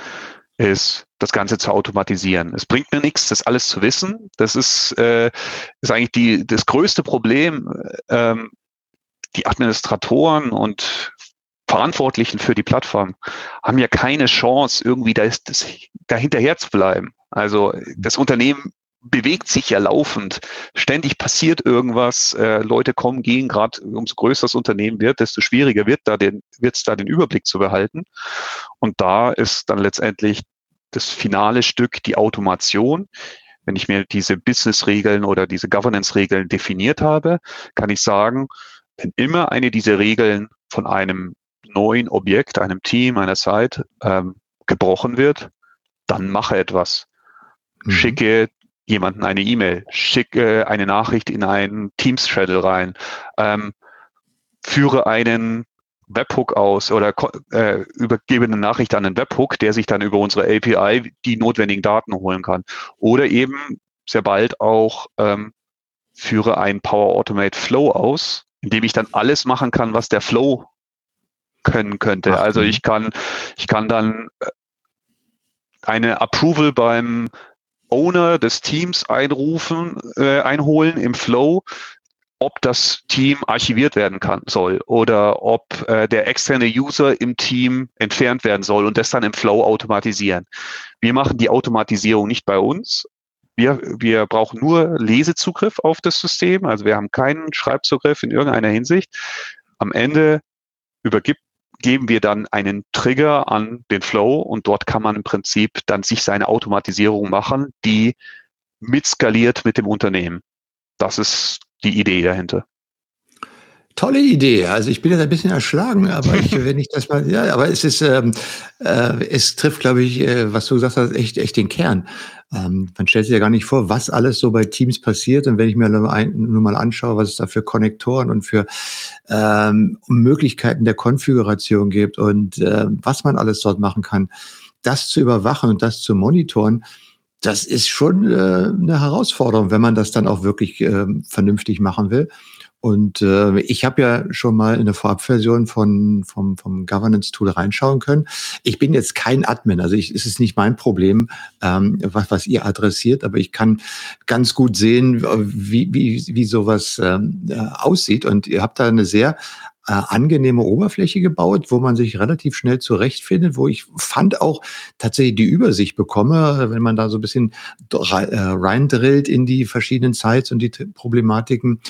ist, das Ganze zu automatisieren. Es bringt mir nichts, das alles zu wissen. Das ist, äh, ist eigentlich die, das größte Problem, ähm, die Administratoren und Verantwortlichen für die Plattform haben ja keine Chance, irgendwie da, das, dahinterher zu bleiben. Also das Unternehmen bewegt sich ja laufend. Ständig passiert irgendwas. Äh, Leute kommen, gehen. Gerade umso größer das Unternehmen wird, desto schwieriger da wird es da den Überblick zu behalten. Und da ist dann letztendlich das finale Stück die Automation. Wenn ich mir diese Business-Regeln oder diese Governance-Regeln definiert habe, kann ich sagen, wenn immer eine dieser Regeln von einem neuen Objekt, einem Team, einer Site ähm, gebrochen wird, dann mache etwas. Mhm. Schicke jemanden eine E-Mail, schicke eine Nachricht in einen Teams-Channel rein, ähm, führe einen Webhook aus oder äh, übergebe eine Nachricht an einen Webhook, der sich dann über unsere API die notwendigen Daten holen kann. Oder eben sehr bald auch ähm, führe einen Power Automate Flow aus, indem ich dann alles machen kann, was der Flow können könnte. Ach, also ich kann, ich kann dann äh, eine Approval beim Owner des Teams einrufen, äh, einholen im Flow, ob das Team archiviert werden kann soll oder ob äh, der externe User im Team entfernt werden soll und das dann im Flow automatisieren. Wir machen die Automatisierung nicht bei uns, wir, wir brauchen nur Lesezugriff auf das System, also wir haben keinen Schreibzugriff in irgendeiner Hinsicht. Am Ende übergibt geben wir dann einen Trigger an den Flow und dort kann man im Prinzip dann sich seine Automatisierung machen, die mitskaliert mit dem Unternehmen. Das ist die Idee dahinter. Tolle Idee. Also ich bin jetzt ein bisschen erschlagen, aber ich, wenn ich das mal, ja, aber es ist, ähm, äh, es trifft, glaube ich, äh, was du gesagt hast, echt, echt den Kern. Ähm, man stellt sich ja gar nicht vor, was alles so bei Teams passiert. Und wenn ich mir nur, mal anschaue, was es da für Konnektoren und für ähm, Möglichkeiten der Konfiguration gibt und äh, was man alles dort machen kann, das zu überwachen und das zu monitoren, das ist schon äh, eine Herausforderung, wenn man das dann auch wirklich äh, vernünftig machen will. Und äh, ich habe ja schon mal in der Vorabversion von vom, vom Governance-Tool reinschauen können. Ich bin jetzt kein Admin, also ich, es ist nicht mein Problem, ähm, was, was ihr adressiert, aber ich kann ganz gut sehen, wie, wie, wie sowas ähm, äh, aussieht. Und ihr habt da eine sehr äh, angenehme Oberfläche gebaut, wo man sich relativ schnell zurechtfindet, wo ich fand auch tatsächlich die Übersicht bekomme, wenn man da so ein bisschen äh, reindrillt in die verschiedenen Sites und die Problematiken.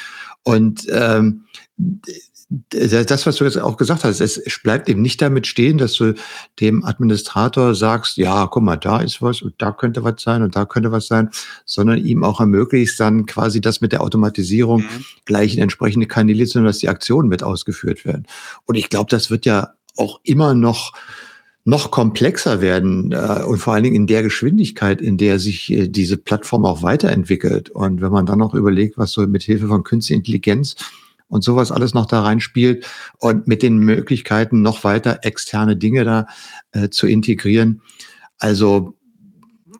Und ähm, das, was du jetzt auch gesagt hast, es bleibt eben nicht damit stehen, dass du dem Administrator sagst, ja, guck mal, da ist was und da könnte was sein und da könnte was sein, sondern ihm auch ermöglicht, dann quasi das mit der Automatisierung mhm. gleich in entsprechende Kanäle zu dass die Aktionen mit ausgeführt werden. Und ich glaube, das wird ja auch immer noch noch komplexer werden äh, und vor allen Dingen in der Geschwindigkeit, in der sich äh, diese Plattform auch weiterentwickelt. Und wenn man dann noch überlegt, was so mit Hilfe von künstlicher Intelligenz und sowas alles noch da reinspielt und mit den Möglichkeiten noch weiter externe Dinge da äh, zu integrieren. Also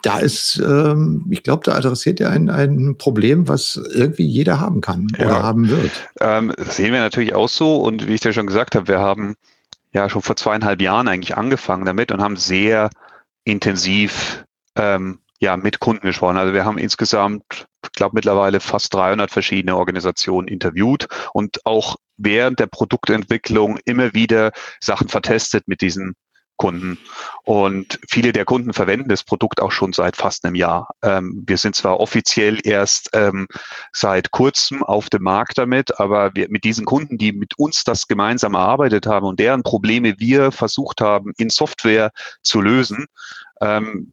da ist, ähm, ich glaube, da adressiert er ein, ein Problem, was irgendwie jeder haben kann ja. oder haben wird. Ähm, das sehen wir natürlich auch so. Und wie ich dir schon gesagt habe, wir haben ja schon vor zweieinhalb Jahren eigentlich angefangen damit und haben sehr intensiv ähm, ja, mit Kunden gesprochen. Also wir haben insgesamt, ich glaube mittlerweile fast 300 verschiedene Organisationen interviewt und auch während der Produktentwicklung immer wieder Sachen vertestet mit diesen Kunden. Und viele der Kunden verwenden das Produkt auch schon seit fast einem Jahr. Ähm, wir sind zwar offiziell erst ähm, seit kurzem auf dem Markt damit, aber wir, mit diesen Kunden, die mit uns das gemeinsam erarbeitet haben und deren Probleme wir versucht haben, in Software zu lösen, ähm,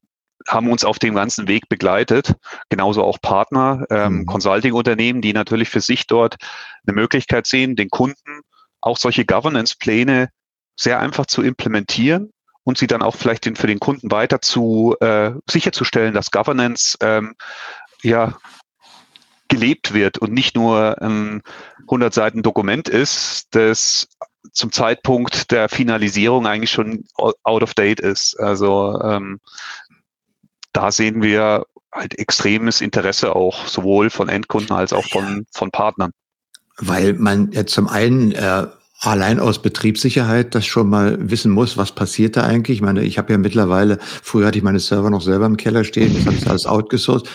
haben uns auf dem ganzen Weg begleitet. Genauso auch Partner, ähm, mhm. Consulting-Unternehmen, die natürlich für sich dort eine Möglichkeit sehen, den Kunden auch solche Governance-Pläne sehr einfach zu implementieren und sie dann auch vielleicht den, für den Kunden weiter zu äh, sicherzustellen, dass Governance ähm, ja gelebt wird und nicht nur ein 100 Seiten Dokument ist, das zum Zeitpunkt der Finalisierung eigentlich schon out of date ist. Also ähm, da sehen wir halt extremes Interesse auch, sowohl von Endkunden als auch von, von Partnern. Weil man ja zum einen äh, allein aus Betriebssicherheit das schon mal wissen muss, was passiert da eigentlich. Ich meine, ich habe ja mittlerweile, früher hatte ich meine Server noch selber im Keller stehen, jetzt habe ich alles outgesourced.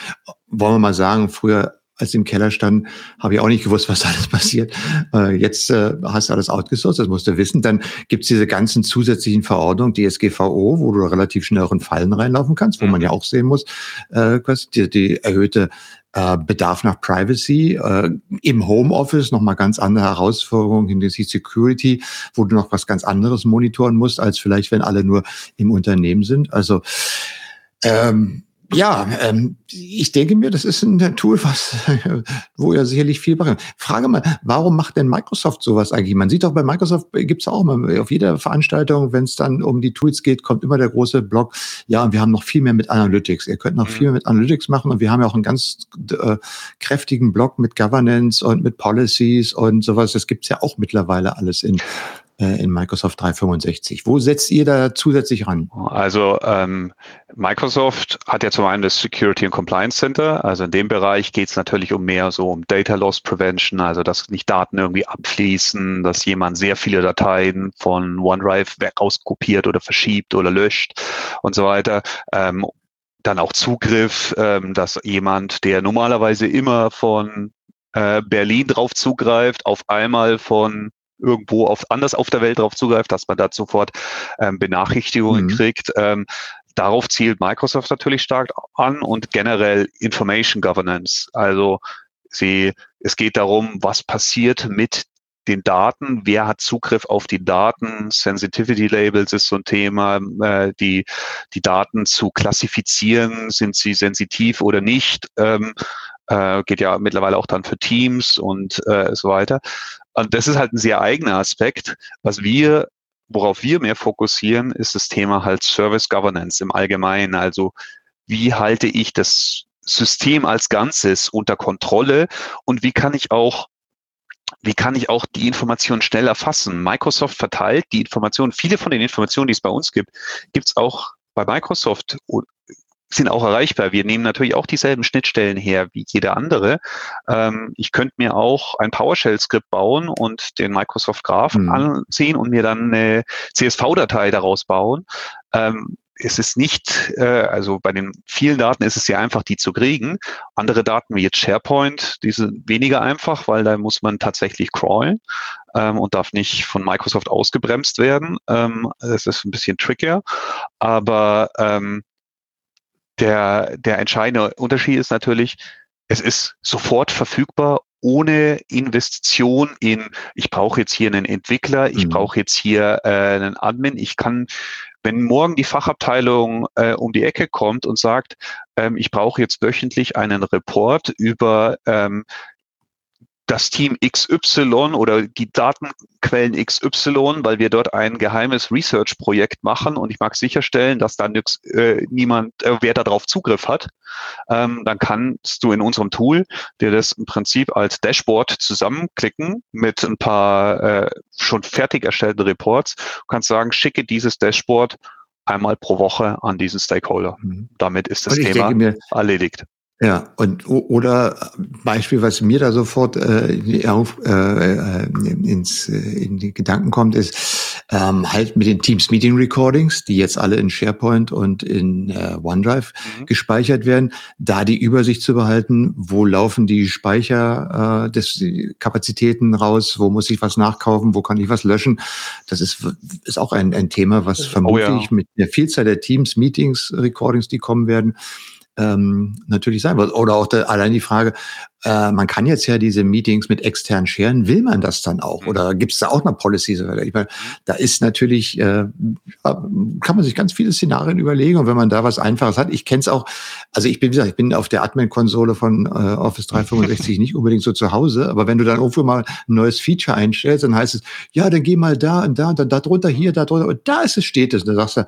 Wollen wir mal sagen, früher als im Keller stand, habe ich auch nicht gewusst, was alles passiert. Äh, jetzt äh, hast du alles outgesourced, das musst du wissen. Dann gibt's diese ganzen zusätzlichen Verordnungen, DSGVO, wo du relativ schnell auch in Fallen reinlaufen kannst, wo man ja auch sehen muss, äh, die, die erhöhte äh, Bedarf nach Privacy, äh, im Homeoffice nochmal ganz andere Herausforderungen hinsichtlich Security, wo du noch was ganz anderes monitoren musst, als vielleicht, wenn alle nur im Unternehmen sind. Also ähm, ja, ähm, ich denke mir, das ist ein Tool, was, [laughs] wo ja sicherlich viel machen. Frage mal, warum macht denn Microsoft sowas eigentlich? Man sieht doch bei Microsoft gibt's auch mal auf jeder Veranstaltung, wenn es dann um die Tools geht, kommt immer der große Blog. Ja, und wir haben noch viel mehr mit Analytics. Ihr könnt noch mhm. viel mehr mit Analytics machen und wir haben ja auch einen ganz äh, kräftigen Blog mit Governance und mit Policies und sowas. Das gibt's ja auch mittlerweile alles in in Microsoft 365. Wo setzt ihr da zusätzlich ran? Also ähm, Microsoft hat ja zum einen das Security and Compliance Center. Also in dem Bereich geht es natürlich um mehr so um Data Loss Prevention, also dass nicht Daten irgendwie abfließen, dass jemand sehr viele Dateien von OneDrive rauskopiert oder verschiebt oder löscht und so weiter. Ähm, dann auch Zugriff, ähm, dass jemand, der normalerweise immer von äh, Berlin drauf zugreift, auf einmal von irgendwo auf, anders auf der Welt darauf zugreift, dass man da sofort ähm, Benachrichtigungen mhm. kriegt. Ähm, darauf zielt Microsoft natürlich stark an und generell Information Governance. Also sie, es geht darum, was passiert mit den Daten, wer hat Zugriff auf die Daten, Sensitivity Labels ist so ein Thema, äh, die, die Daten zu klassifizieren, sind sie sensitiv oder nicht, ähm, äh, geht ja mittlerweile auch dann für Teams und äh, so weiter. Und das ist halt ein sehr eigener Aspekt. Was wir, worauf wir mehr fokussieren, ist das Thema halt Service Governance im Allgemeinen. Also wie halte ich das System als Ganzes unter Kontrolle und wie kann ich auch wie kann ich auch die Informationen schnell erfassen? Microsoft verteilt die Informationen, viele von den Informationen, die es bei uns gibt, gibt es auch bei Microsoft sind auch erreichbar. Wir nehmen natürlich auch dieselben Schnittstellen her wie jeder andere. Ähm, ich könnte mir auch ein PowerShell-Skript bauen und den Microsoft Graph mhm. ansehen und mir dann eine CSV-Datei daraus bauen. Ähm, es ist nicht, äh, also bei den vielen Daten ist es sehr einfach, die zu kriegen. Andere Daten wie jetzt SharePoint, die sind weniger einfach, weil da muss man tatsächlich crawlen ähm, und darf nicht von Microsoft ausgebremst werden. Ähm, das ist ein bisschen trickier. Aber ähm, der, der entscheidende Unterschied ist natürlich, es ist sofort verfügbar ohne Investition in, ich brauche jetzt hier einen Entwickler, ich mhm. brauche jetzt hier äh, einen Admin, ich kann wenn morgen die Fachabteilung äh, um die Ecke kommt und sagt, ähm, ich brauche jetzt wöchentlich einen Report über ähm, das Team XY oder die Datenquellen XY, weil wir dort ein geheimes Research-Projekt machen und ich mag sicherstellen, dass da nix, äh, niemand, äh, wer darauf Zugriff hat, ähm, dann kannst du in unserem Tool dir das im Prinzip als Dashboard zusammenklicken mit ein paar äh, schon fertig erstellten Reports. Du kannst sagen, schicke dieses Dashboard einmal pro Woche an diesen Stakeholder. Mhm. Damit ist das Thema mir, erledigt. Ja, und oder Beispiel, was mir da sofort äh, auf, äh, äh, ins, äh, in die Gedanken kommt, ist ähm, halt mit den Teams Meeting Recordings, die jetzt alle in SharePoint und in äh, OneDrive mhm. gespeichert werden, da die Übersicht zu behalten, wo laufen die Speicher äh, des die Kapazitäten raus, wo muss ich was nachkaufen, wo kann ich was löschen. Das ist, ist auch ein, ein Thema, was vermutlich oh ja. mit der Vielzahl der Teams Meetings Recordings, die kommen werden, ähm, natürlich sein wird. Oder auch der, allein die Frage, äh, man kann jetzt ja diese Meetings mit extern scheren, will man das dann auch? Oder gibt es da auch eine Policy? Ich meine, da ist natürlich, äh, kann man sich ganz viele Szenarien überlegen und wenn man da was Einfaches hat, ich kenne es auch, also ich bin, wie gesagt, ich bin auf der Admin-Konsole von äh, Office 365 nicht unbedingt so zu Hause, aber wenn du dann irgendwo mal ein neues Feature einstellst, dann heißt es, ja, dann geh mal da und da und dann da drunter, hier, da drunter und da ist es, steht es. Und dann sagst du,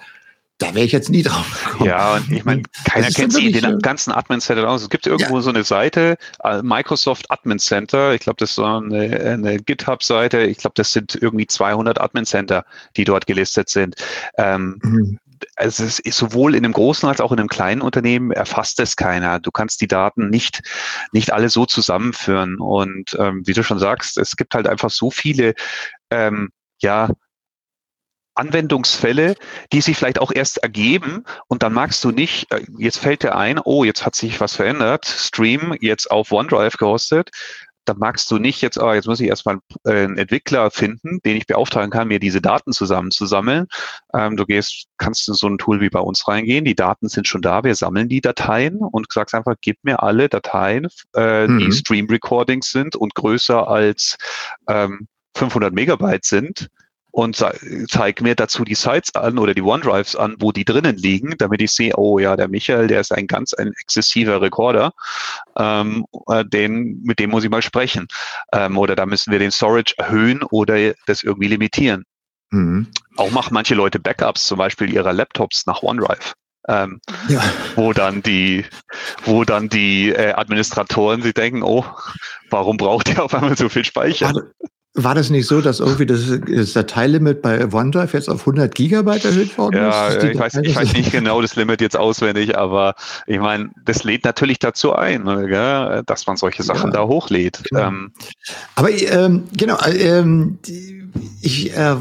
da wäre ich jetzt nie drauf gekommen. Ja, und ich meine, keiner kennt sie den ganzen Admin Center aus. Es gibt irgendwo ja. so eine Seite, äh, Microsoft Admin Center. Ich glaube, das ist so eine, eine GitHub-Seite. Ich glaube, das sind irgendwie 200 Admin Center, die dort gelistet sind. Ähm, mhm. Also es ist sowohl in einem großen als auch in einem kleinen Unternehmen erfasst es keiner. Du kannst die Daten nicht, nicht alle so zusammenführen. Und ähm, wie du schon sagst, es gibt halt einfach so viele ähm, ja, Anwendungsfälle, die sich vielleicht auch erst ergeben und dann magst du nicht, äh, jetzt fällt dir ein, oh, jetzt hat sich was verändert, Stream jetzt auf OneDrive gehostet, dann magst du nicht jetzt, oh, jetzt muss ich erstmal äh, einen Entwickler finden, den ich beauftragen kann, mir diese Daten zusammenzusammeln. Ähm, du gehst, kannst in so ein Tool wie bei uns reingehen, die Daten sind schon da, wir sammeln die Dateien und sagst einfach, gib mir alle Dateien, äh, mhm. die Stream Recordings sind und größer als ähm, 500 Megabyte sind und zeig mir dazu die Sites an oder die OneDrives an, wo die drinnen liegen, damit ich sehe, oh ja, der Michael, der ist ein ganz ein exzessiver Recorder, ähm, äh, den, mit dem muss ich mal sprechen. Ähm, oder da müssen wir den Storage erhöhen oder das irgendwie limitieren. Mhm. Auch machen manche Leute Backups, zum Beispiel ihrer Laptops nach OneDrive. Ähm, ja. wo dann die, wo dann die äh, Administratoren sich denken, oh, warum braucht ihr auf einmal so viel Speicher? War das nicht so, dass irgendwie das, das Dateilimit bei OneDrive jetzt auf 100 Gigabyte erhöht worden ja, ist? Ja, ich weiß, ich weiß nicht genau das Limit jetzt auswendig, aber ich meine, das lädt natürlich dazu ein, gell, dass man solche Sachen ja, da hochlädt. Genau. Ähm, aber ähm, genau, ähm, ich äh,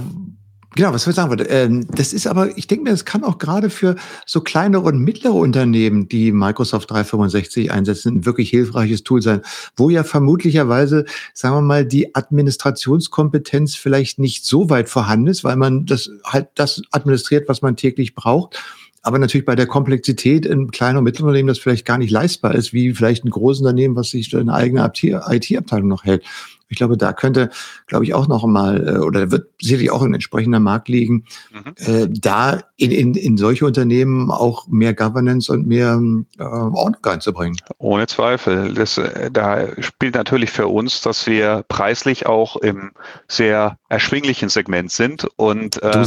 Genau, was wir sagen wollte. Ähm, das ist aber, ich denke mir, das kann auch gerade für so kleinere und mittlere Unternehmen, die Microsoft 365 einsetzen, ein wirklich hilfreiches Tool sein, wo ja vermutlicherweise, sagen wir mal, die Administrationskompetenz vielleicht nicht so weit vorhanden ist, weil man das halt das administriert, was man täglich braucht. Aber natürlich bei der Komplexität in kleinen und mittleren Unternehmen das vielleicht gar nicht leistbar ist, wie vielleicht ein großes Unternehmen, was sich eine eigene IT-Abteilung noch hält. Ich glaube, da könnte, glaube ich, auch noch mal, äh, oder wird sicherlich auch ein entsprechender Markt liegen, mhm. äh, da in, in, in solche Unternehmen auch mehr Governance und mehr äh, Ordnung reinzubringen. Ohne Zweifel. Das, äh, da spielt natürlich für uns, dass wir preislich auch im sehr erschwinglichen Segment sind und ähm,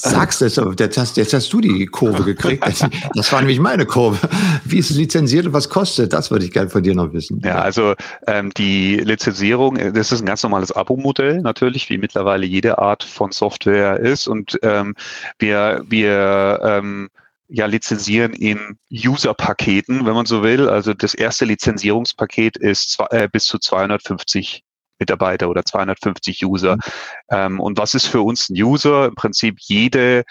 sagst es, jetzt hast, jetzt hast du die Kurve gekriegt. [laughs] Das war nämlich meine Kurve. Wie ist es lizenziert und was kostet? Das würde ich gerne von dir noch wissen. Ja, also ähm, die Lizenzierung, das ist ein ganz normales Abo-Modell natürlich, wie mittlerweile jede Art von Software ist. Und ähm, wir, wir ähm, ja, lizenzieren in User-Paketen, wenn man so will. Also das erste Lizenzierungspaket ist zwei, äh, bis zu 250 Mitarbeiter oder 250 User. Mhm. Ähm, und was ist für uns ein User? Im Prinzip jede,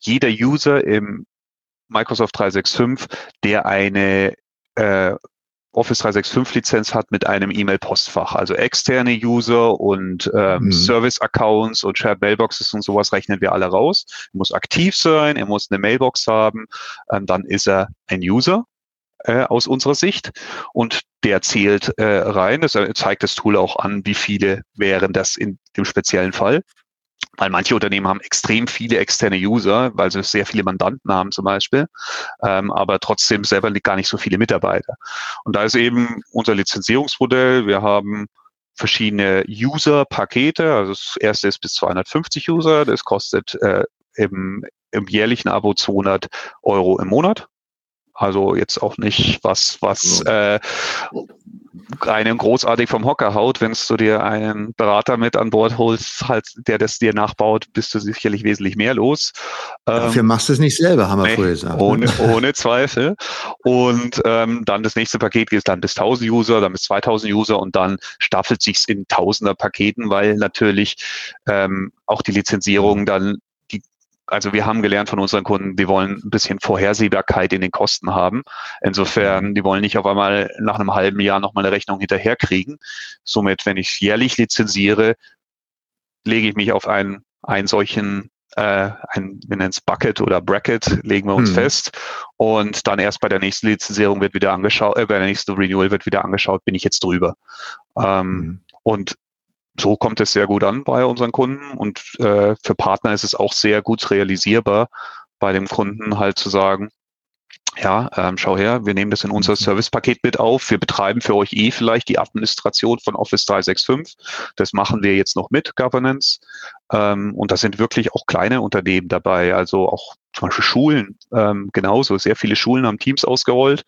jeder User im Microsoft 365, der eine äh, Office 365 Lizenz hat mit einem E-Mail-Postfach. Also externe User und ähm, mhm. Service-Accounts und Shared Mailboxes und sowas rechnen wir alle raus. Er muss aktiv sein, er muss eine Mailbox haben, ähm, dann ist er ein User äh, aus unserer Sicht und der zählt äh, rein. Das zeigt das Tool auch an, wie viele wären das in dem speziellen Fall. Weil manche Unternehmen haben extrem viele externe User, weil sie sehr viele Mandanten haben zum Beispiel, ähm, aber trotzdem selber gar nicht so viele Mitarbeiter. Und da ist eben unser Lizenzierungsmodell. Wir haben verschiedene User-Pakete. Also das erste ist bis 250 User. Das kostet äh, im, im jährlichen Abo 200 Euro im Monat. Also jetzt auch nicht was, was äh, einen großartig vom Hocker haut. Wenn du dir einen Berater mit an Bord holst, halt, der das dir nachbaut, bist du sicherlich wesentlich mehr los. Dafür ähm, machst du es nicht selber, haben wir nee, früher gesagt. Ne? Ohne, ohne Zweifel. Und ähm, dann das nächste Paket geht dann bis 1000 User, dann bis 2000 User und dann staffelt sich's in tausender Paketen, weil natürlich ähm, auch die Lizenzierung dann also wir haben gelernt von unseren Kunden, die wollen ein bisschen Vorhersehbarkeit in den Kosten haben. Insofern, die wollen nicht auf einmal nach einem halben Jahr nochmal eine Rechnung hinterherkriegen. Somit, wenn ich jährlich lizenziere, lege ich mich auf einen, einen solchen äh, ein, wir nennen es Bucket oder Bracket, legen wir uns hm. fest. Und dann erst bei der nächsten Lizenzierung wird wieder angeschaut, äh, bei der nächsten Renewal wird wieder angeschaut, bin ich jetzt drüber. Ähm, hm. Und so kommt es sehr gut an bei unseren Kunden und äh, für Partner ist es auch sehr gut realisierbar, bei dem Kunden halt zu sagen, ja, ähm, schau her, wir nehmen das in unser mhm. Servicepaket mit auf. Wir betreiben für euch eh vielleicht die Administration von Office 365. Das machen wir jetzt noch mit Governance. Ähm, und da sind wirklich auch kleine Unternehmen dabei, also auch zum Beispiel Schulen ähm, genauso. Sehr viele Schulen haben Teams ausgerollt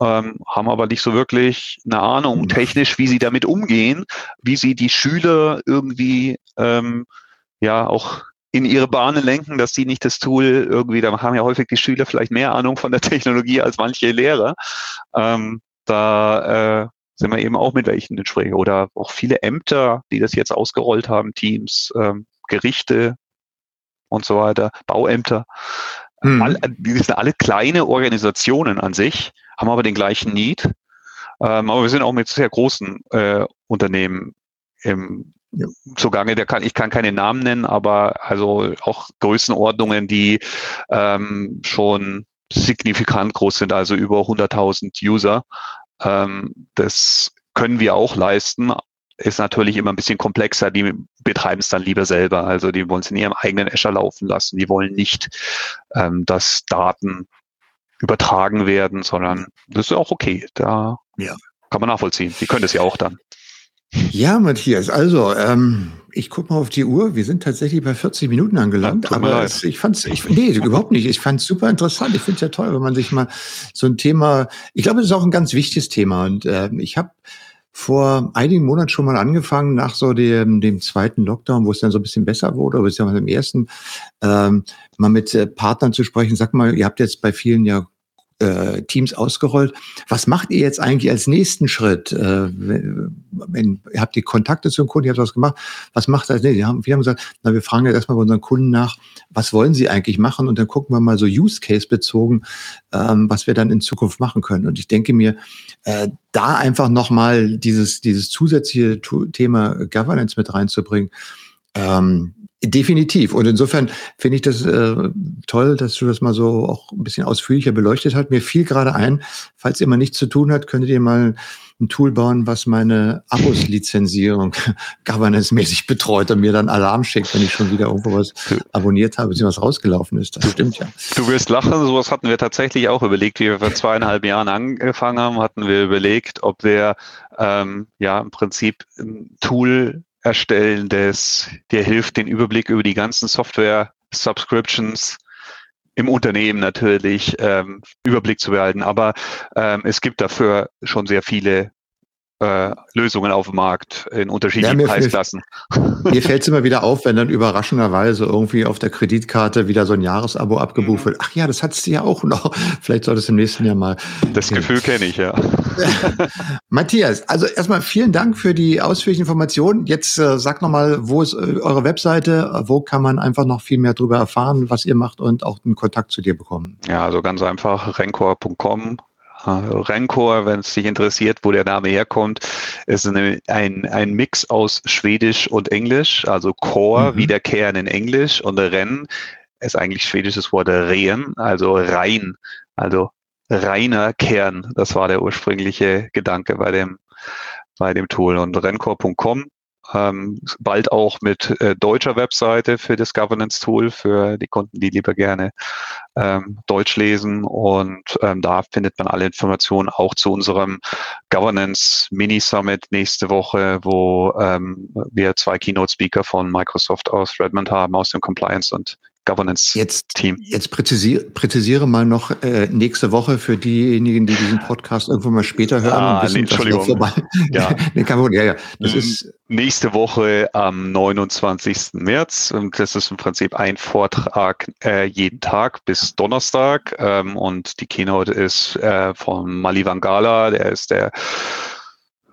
ähm, haben aber nicht so wirklich eine Ahnung mhm. technisch, wie sie damit umgehen, wie sie die Schüler irgendwie ähm, ja auch in ihre Bahnen lenken, dass die nicht das Tool irgendwie, da haben ja häufig die Schüler vielleicht mehr Ahnung von der [laughs] Technologie als manche Lehrer. Ähm, da äh, sind wir eben auch mit welchen in. Oder auch viele Ämter, die das jetzt ausgerollt haben, Teams, ähm, Gerichte und so weiter, Bauämter. Hm. All, die sind alle kleine Organisationen an sich, haben aber den gleichen Need. Ähm, aber wir sind auch mit sehr großen äh, Unternehmen im, ja. zugange. Der kann, ich kann keine Namen nennen, aber also auch Größenordnungen, die ähm, schon signifikant groß sind, also über 100.000 User. Ähm, das können wir auch leisten, ist natürlich immer ein bisschen komplexer. Die betreiben es dann lieber selber. Also die wollen es in ihrem eigenen Azure laufen lassen. Die wollen nicht, ähm, dass Daten übertragen werden, sondern das ist auch okay. Da ja. kann man nachvollziehen. Die können das ja auch dann. Ja, Matthias, also ähm, ich gucke mal auf die Uhr. Wir sind tatsächlich bei 40 Minuten angelangt, ja, aber es, ich fand es, ich, nee, überhaupt nicht. Ich fand es super interessant. Ich finde es ja toll, wenn man sich mal so ein Thema, ich glaube, es ist auch ein ganz wichtiges Thema und äh, ich habe vor einigen Monaten schon mal angefangen, nach so dem, dem zweiten Lockdown, wo es dann so ein bisschen besser wurde, aber es ist ja im ersten, ähm, mal mit äh, Partnern zu sprechen. Sag mal, ihr habt jetzt bei vielen ja äh, Teams ausgerollt. Was macht ihr jetzt eigentlich als nächsten Schritt? Äh, wenn, ihr habt die Kontakte zu den Kunden, ihr habt was gemacht. Was macht das? Nee, wir haben, wir haben gesagt, na, wir fragen jetzt erstmal bei unseren Kunden nach, was wollen sie eigentlich machen? Und dann gucken wir mal so Use Case bezogen, ähm, was wir dann in Zukunft machen können. Und ich denke mir, äh, da einfach nochmal dieses, dieses zusätzliche Thema Governance mit reinzubringen, ähm, Definitiv. Und insofern finde ich das äh, toll, dass du das mal so auch ein bisschen ausführlicher beleuchtet hast. Mir fiel gerade ein, falls ihr mal nichts zu tun habt, könntet ihr mal ein Tool bauen, was meine Abos-Lizenzierung [laughs] governance-mäßig betreut und mir dann Alarm schickt, wenn ich schon wieder irgendwo was abonniert habe, was rausgelaufen ist. Das stimmt ja. Du wirst lachen, sowas hatten wir tatsächlich auch überlegt, wie wir vor zweieinhalb Jahren angefangen haben, hatten wir überlegt, ob wir ähm, ja im Prinzip ein Tool erstellen, das dir hilft, den Überblick über die ganzen Software-Subscriptions im Unternehmen natürlich ähm, Überblick zu behalten. Aber ähm, es gibt dafür schon sehr viele äh, Lösungen auf dem Markt in unterschiedlichen ja, Preisklassen. Mir fällt es [laughs] immer wieder auf, wenn dann überraschenderweise irgendwie auf der Kreditkarte wieder so ein Jahresabo abgebucht mhm. wird. Ach ja, das du ja auch noch. [laughs] Vielleicht solltest du im nächsten Jahr mal. Das Gefühl kenne ich, ja. [laughs] Matthias, also erstmal vielen Dank für die ausführlichen Informationen. Jetzt äh, sag nochmal, wo ist äh, eure Webseite? Wo kann man einfach noch viel mehr darüber erfahren, was ihr macht und auch einen Kontakt zu dir bekommen? Ja, also ganz einfach, rencor.com Rencor, wenn es dich interessiert, wo der Name herkommt, ist eine, ein, ein Mix aus Schwedisch und Englisch, also Core mhm. wie der Kern in Englisch und Renn ist eigentlich schwedisches Wort Rehen, also rein, also reiner Kern. Das war der ursprüngliche Gedanke bei dem, bei dem Tool. Und Rencor.com ähm, bald auch mit äh, deutscher Webseite für das Governance Tool für die Kunden, die lieber gerne ähm, Deutsch lesen. Und ähm, da findet man alle Informationen auch zu unserem Governance Mini Summit nächste Woche, wo ähm, wir zwei Keynote Speaker von Microsoft aus Redmond haben, aus dem Compliance und Governance-Team. Jetzt, jetzt präzisiere, präzisiere mal noch äh, nächste Woche für diejenigen, die diesen Podcast irgendwann mal später hören ah, wissen, nee, Entschuldigung. [laughs] Ja. [laughs] nee, kann ja, ja. Das ist nächste Woche am 29. März. Und das ist im Prinzip ein Vortrag äh, jeden Tag bis Donnerstag. Ähm, und die Keynote ist äh, von Mali Vangala, der ist der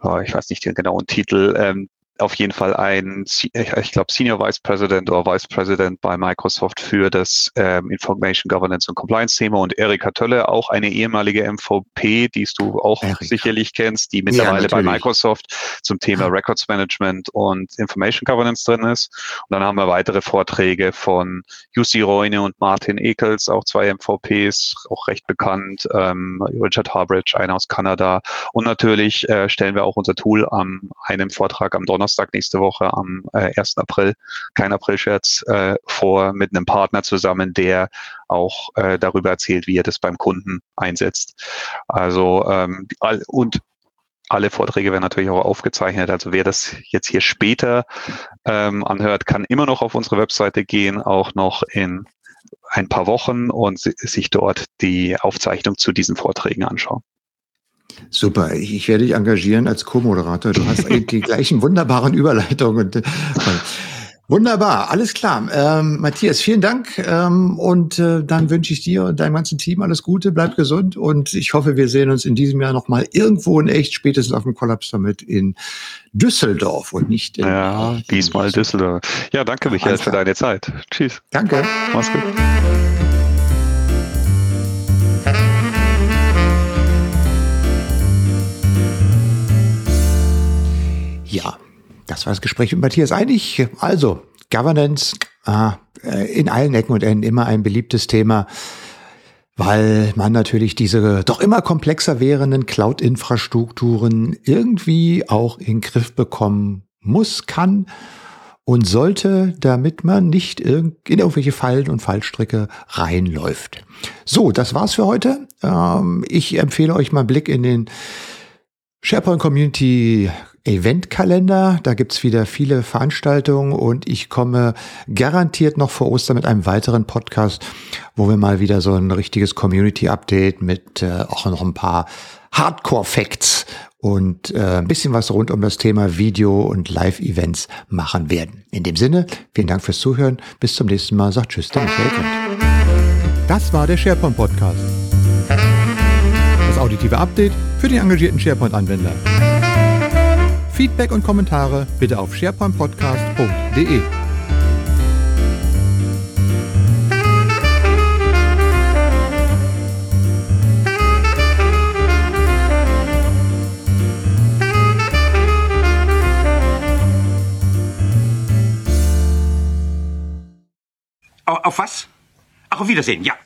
oh, ich weiß nicht den genauen Titel, ähm, auf jeden Fall ein, ich glaube, Senior Vice President oder Vice President bei Microsoft für das ähm, Information Governance und Compliance Thema und Erika Tölle, auch eine ehemalige MVP, die du auch Erika. sicherlich kennst, die mittlerweile ja, bei Microsoft zum Thema Records Management und Information Governance drin ist. Und dann haben wir weitere Vorträge von Jussi Reune und Martin Ekels, auch zwei MVPs, auch recht bekannt, ähm, Richard Harbridge, einer aus Kanada. Und natürlich äh, stellen wir auch unser Tool am einem Vortrag am Donnerstag Donnerstag nächste Woche am äh, 1. April, kein April-Scherz, äh, vor mit einem Partner zusammen, der auch äh, darüber erzählt, wie er das beim Kunden einsetzt. Also ähm, und alle Vorträge werden natürlich auch aufgezeichnet. Also wer das jetzt hier später ähm, anhört, kann immer noch auf unsere Webseite gehen, auch noch in ein paar Wochen und sich dort die Aufzeichnung zu diesen Vorträgen anschauen. Super, ich, werde dich engagieren als Co-Moderator. Du hast die gleichen wunderbaren Überleitungen. Und, Wunderbar, alles klar. Ähm, Matthias, vielen Dank. Ähm, und äh, dann wünsche ich dir und deinem ganzen Team alles Gute, bleib gesund und ich hoffe, wir sehen uns in diesem Jahr nochmal irgendwo in echt, spätestens auf dem Collapse Summit in Düsseldorf und nicht in Ja, diesmal Düsseldorf. Ja, danke, Michael, für deine Zeit. Tschüss. Danke. Mach's gut. Das war das Gespräch mit Matthias Einig. Also, Governance äh, in allen Ecken und Enden immer ein beliebtes Thema, weil man natürlich diese doch immer komplexer werdenden Cloud-Infrastrukturen irgendwie auch in den Griff bekommen muss, kann und sollte, damit man nicht in irgendwelche Fallen und Fallstricke reinläuft. So, das war's für heute. Ähm, ich empfehle euch mal einen Blick in den SharePoint Community Eventkalender. Da gibt's wieder viele Veranstaltungen und ich komme garantiert noch vor Ostern mit einem weiteren Podcast, wo wir mal wieder so ein richtiges Community-Update mit äh, auch noch ein paar Hardcore-Facts und äh, ein bisschen was rund um das Thema Video und Live-Events machen werden. In dem Sinne, vielen Dank fürs Zuhören. Bis zum nächsten Mal. Sagt Tschüss, der Michael Kent. Das war der SharePoint Podcast. Das auditive Update für den engagierten SharePoint-Anwender. Feedback und Kommentare bitte auf sharepointpodcast.de. Auf was? Auf Wiedersehen, ja.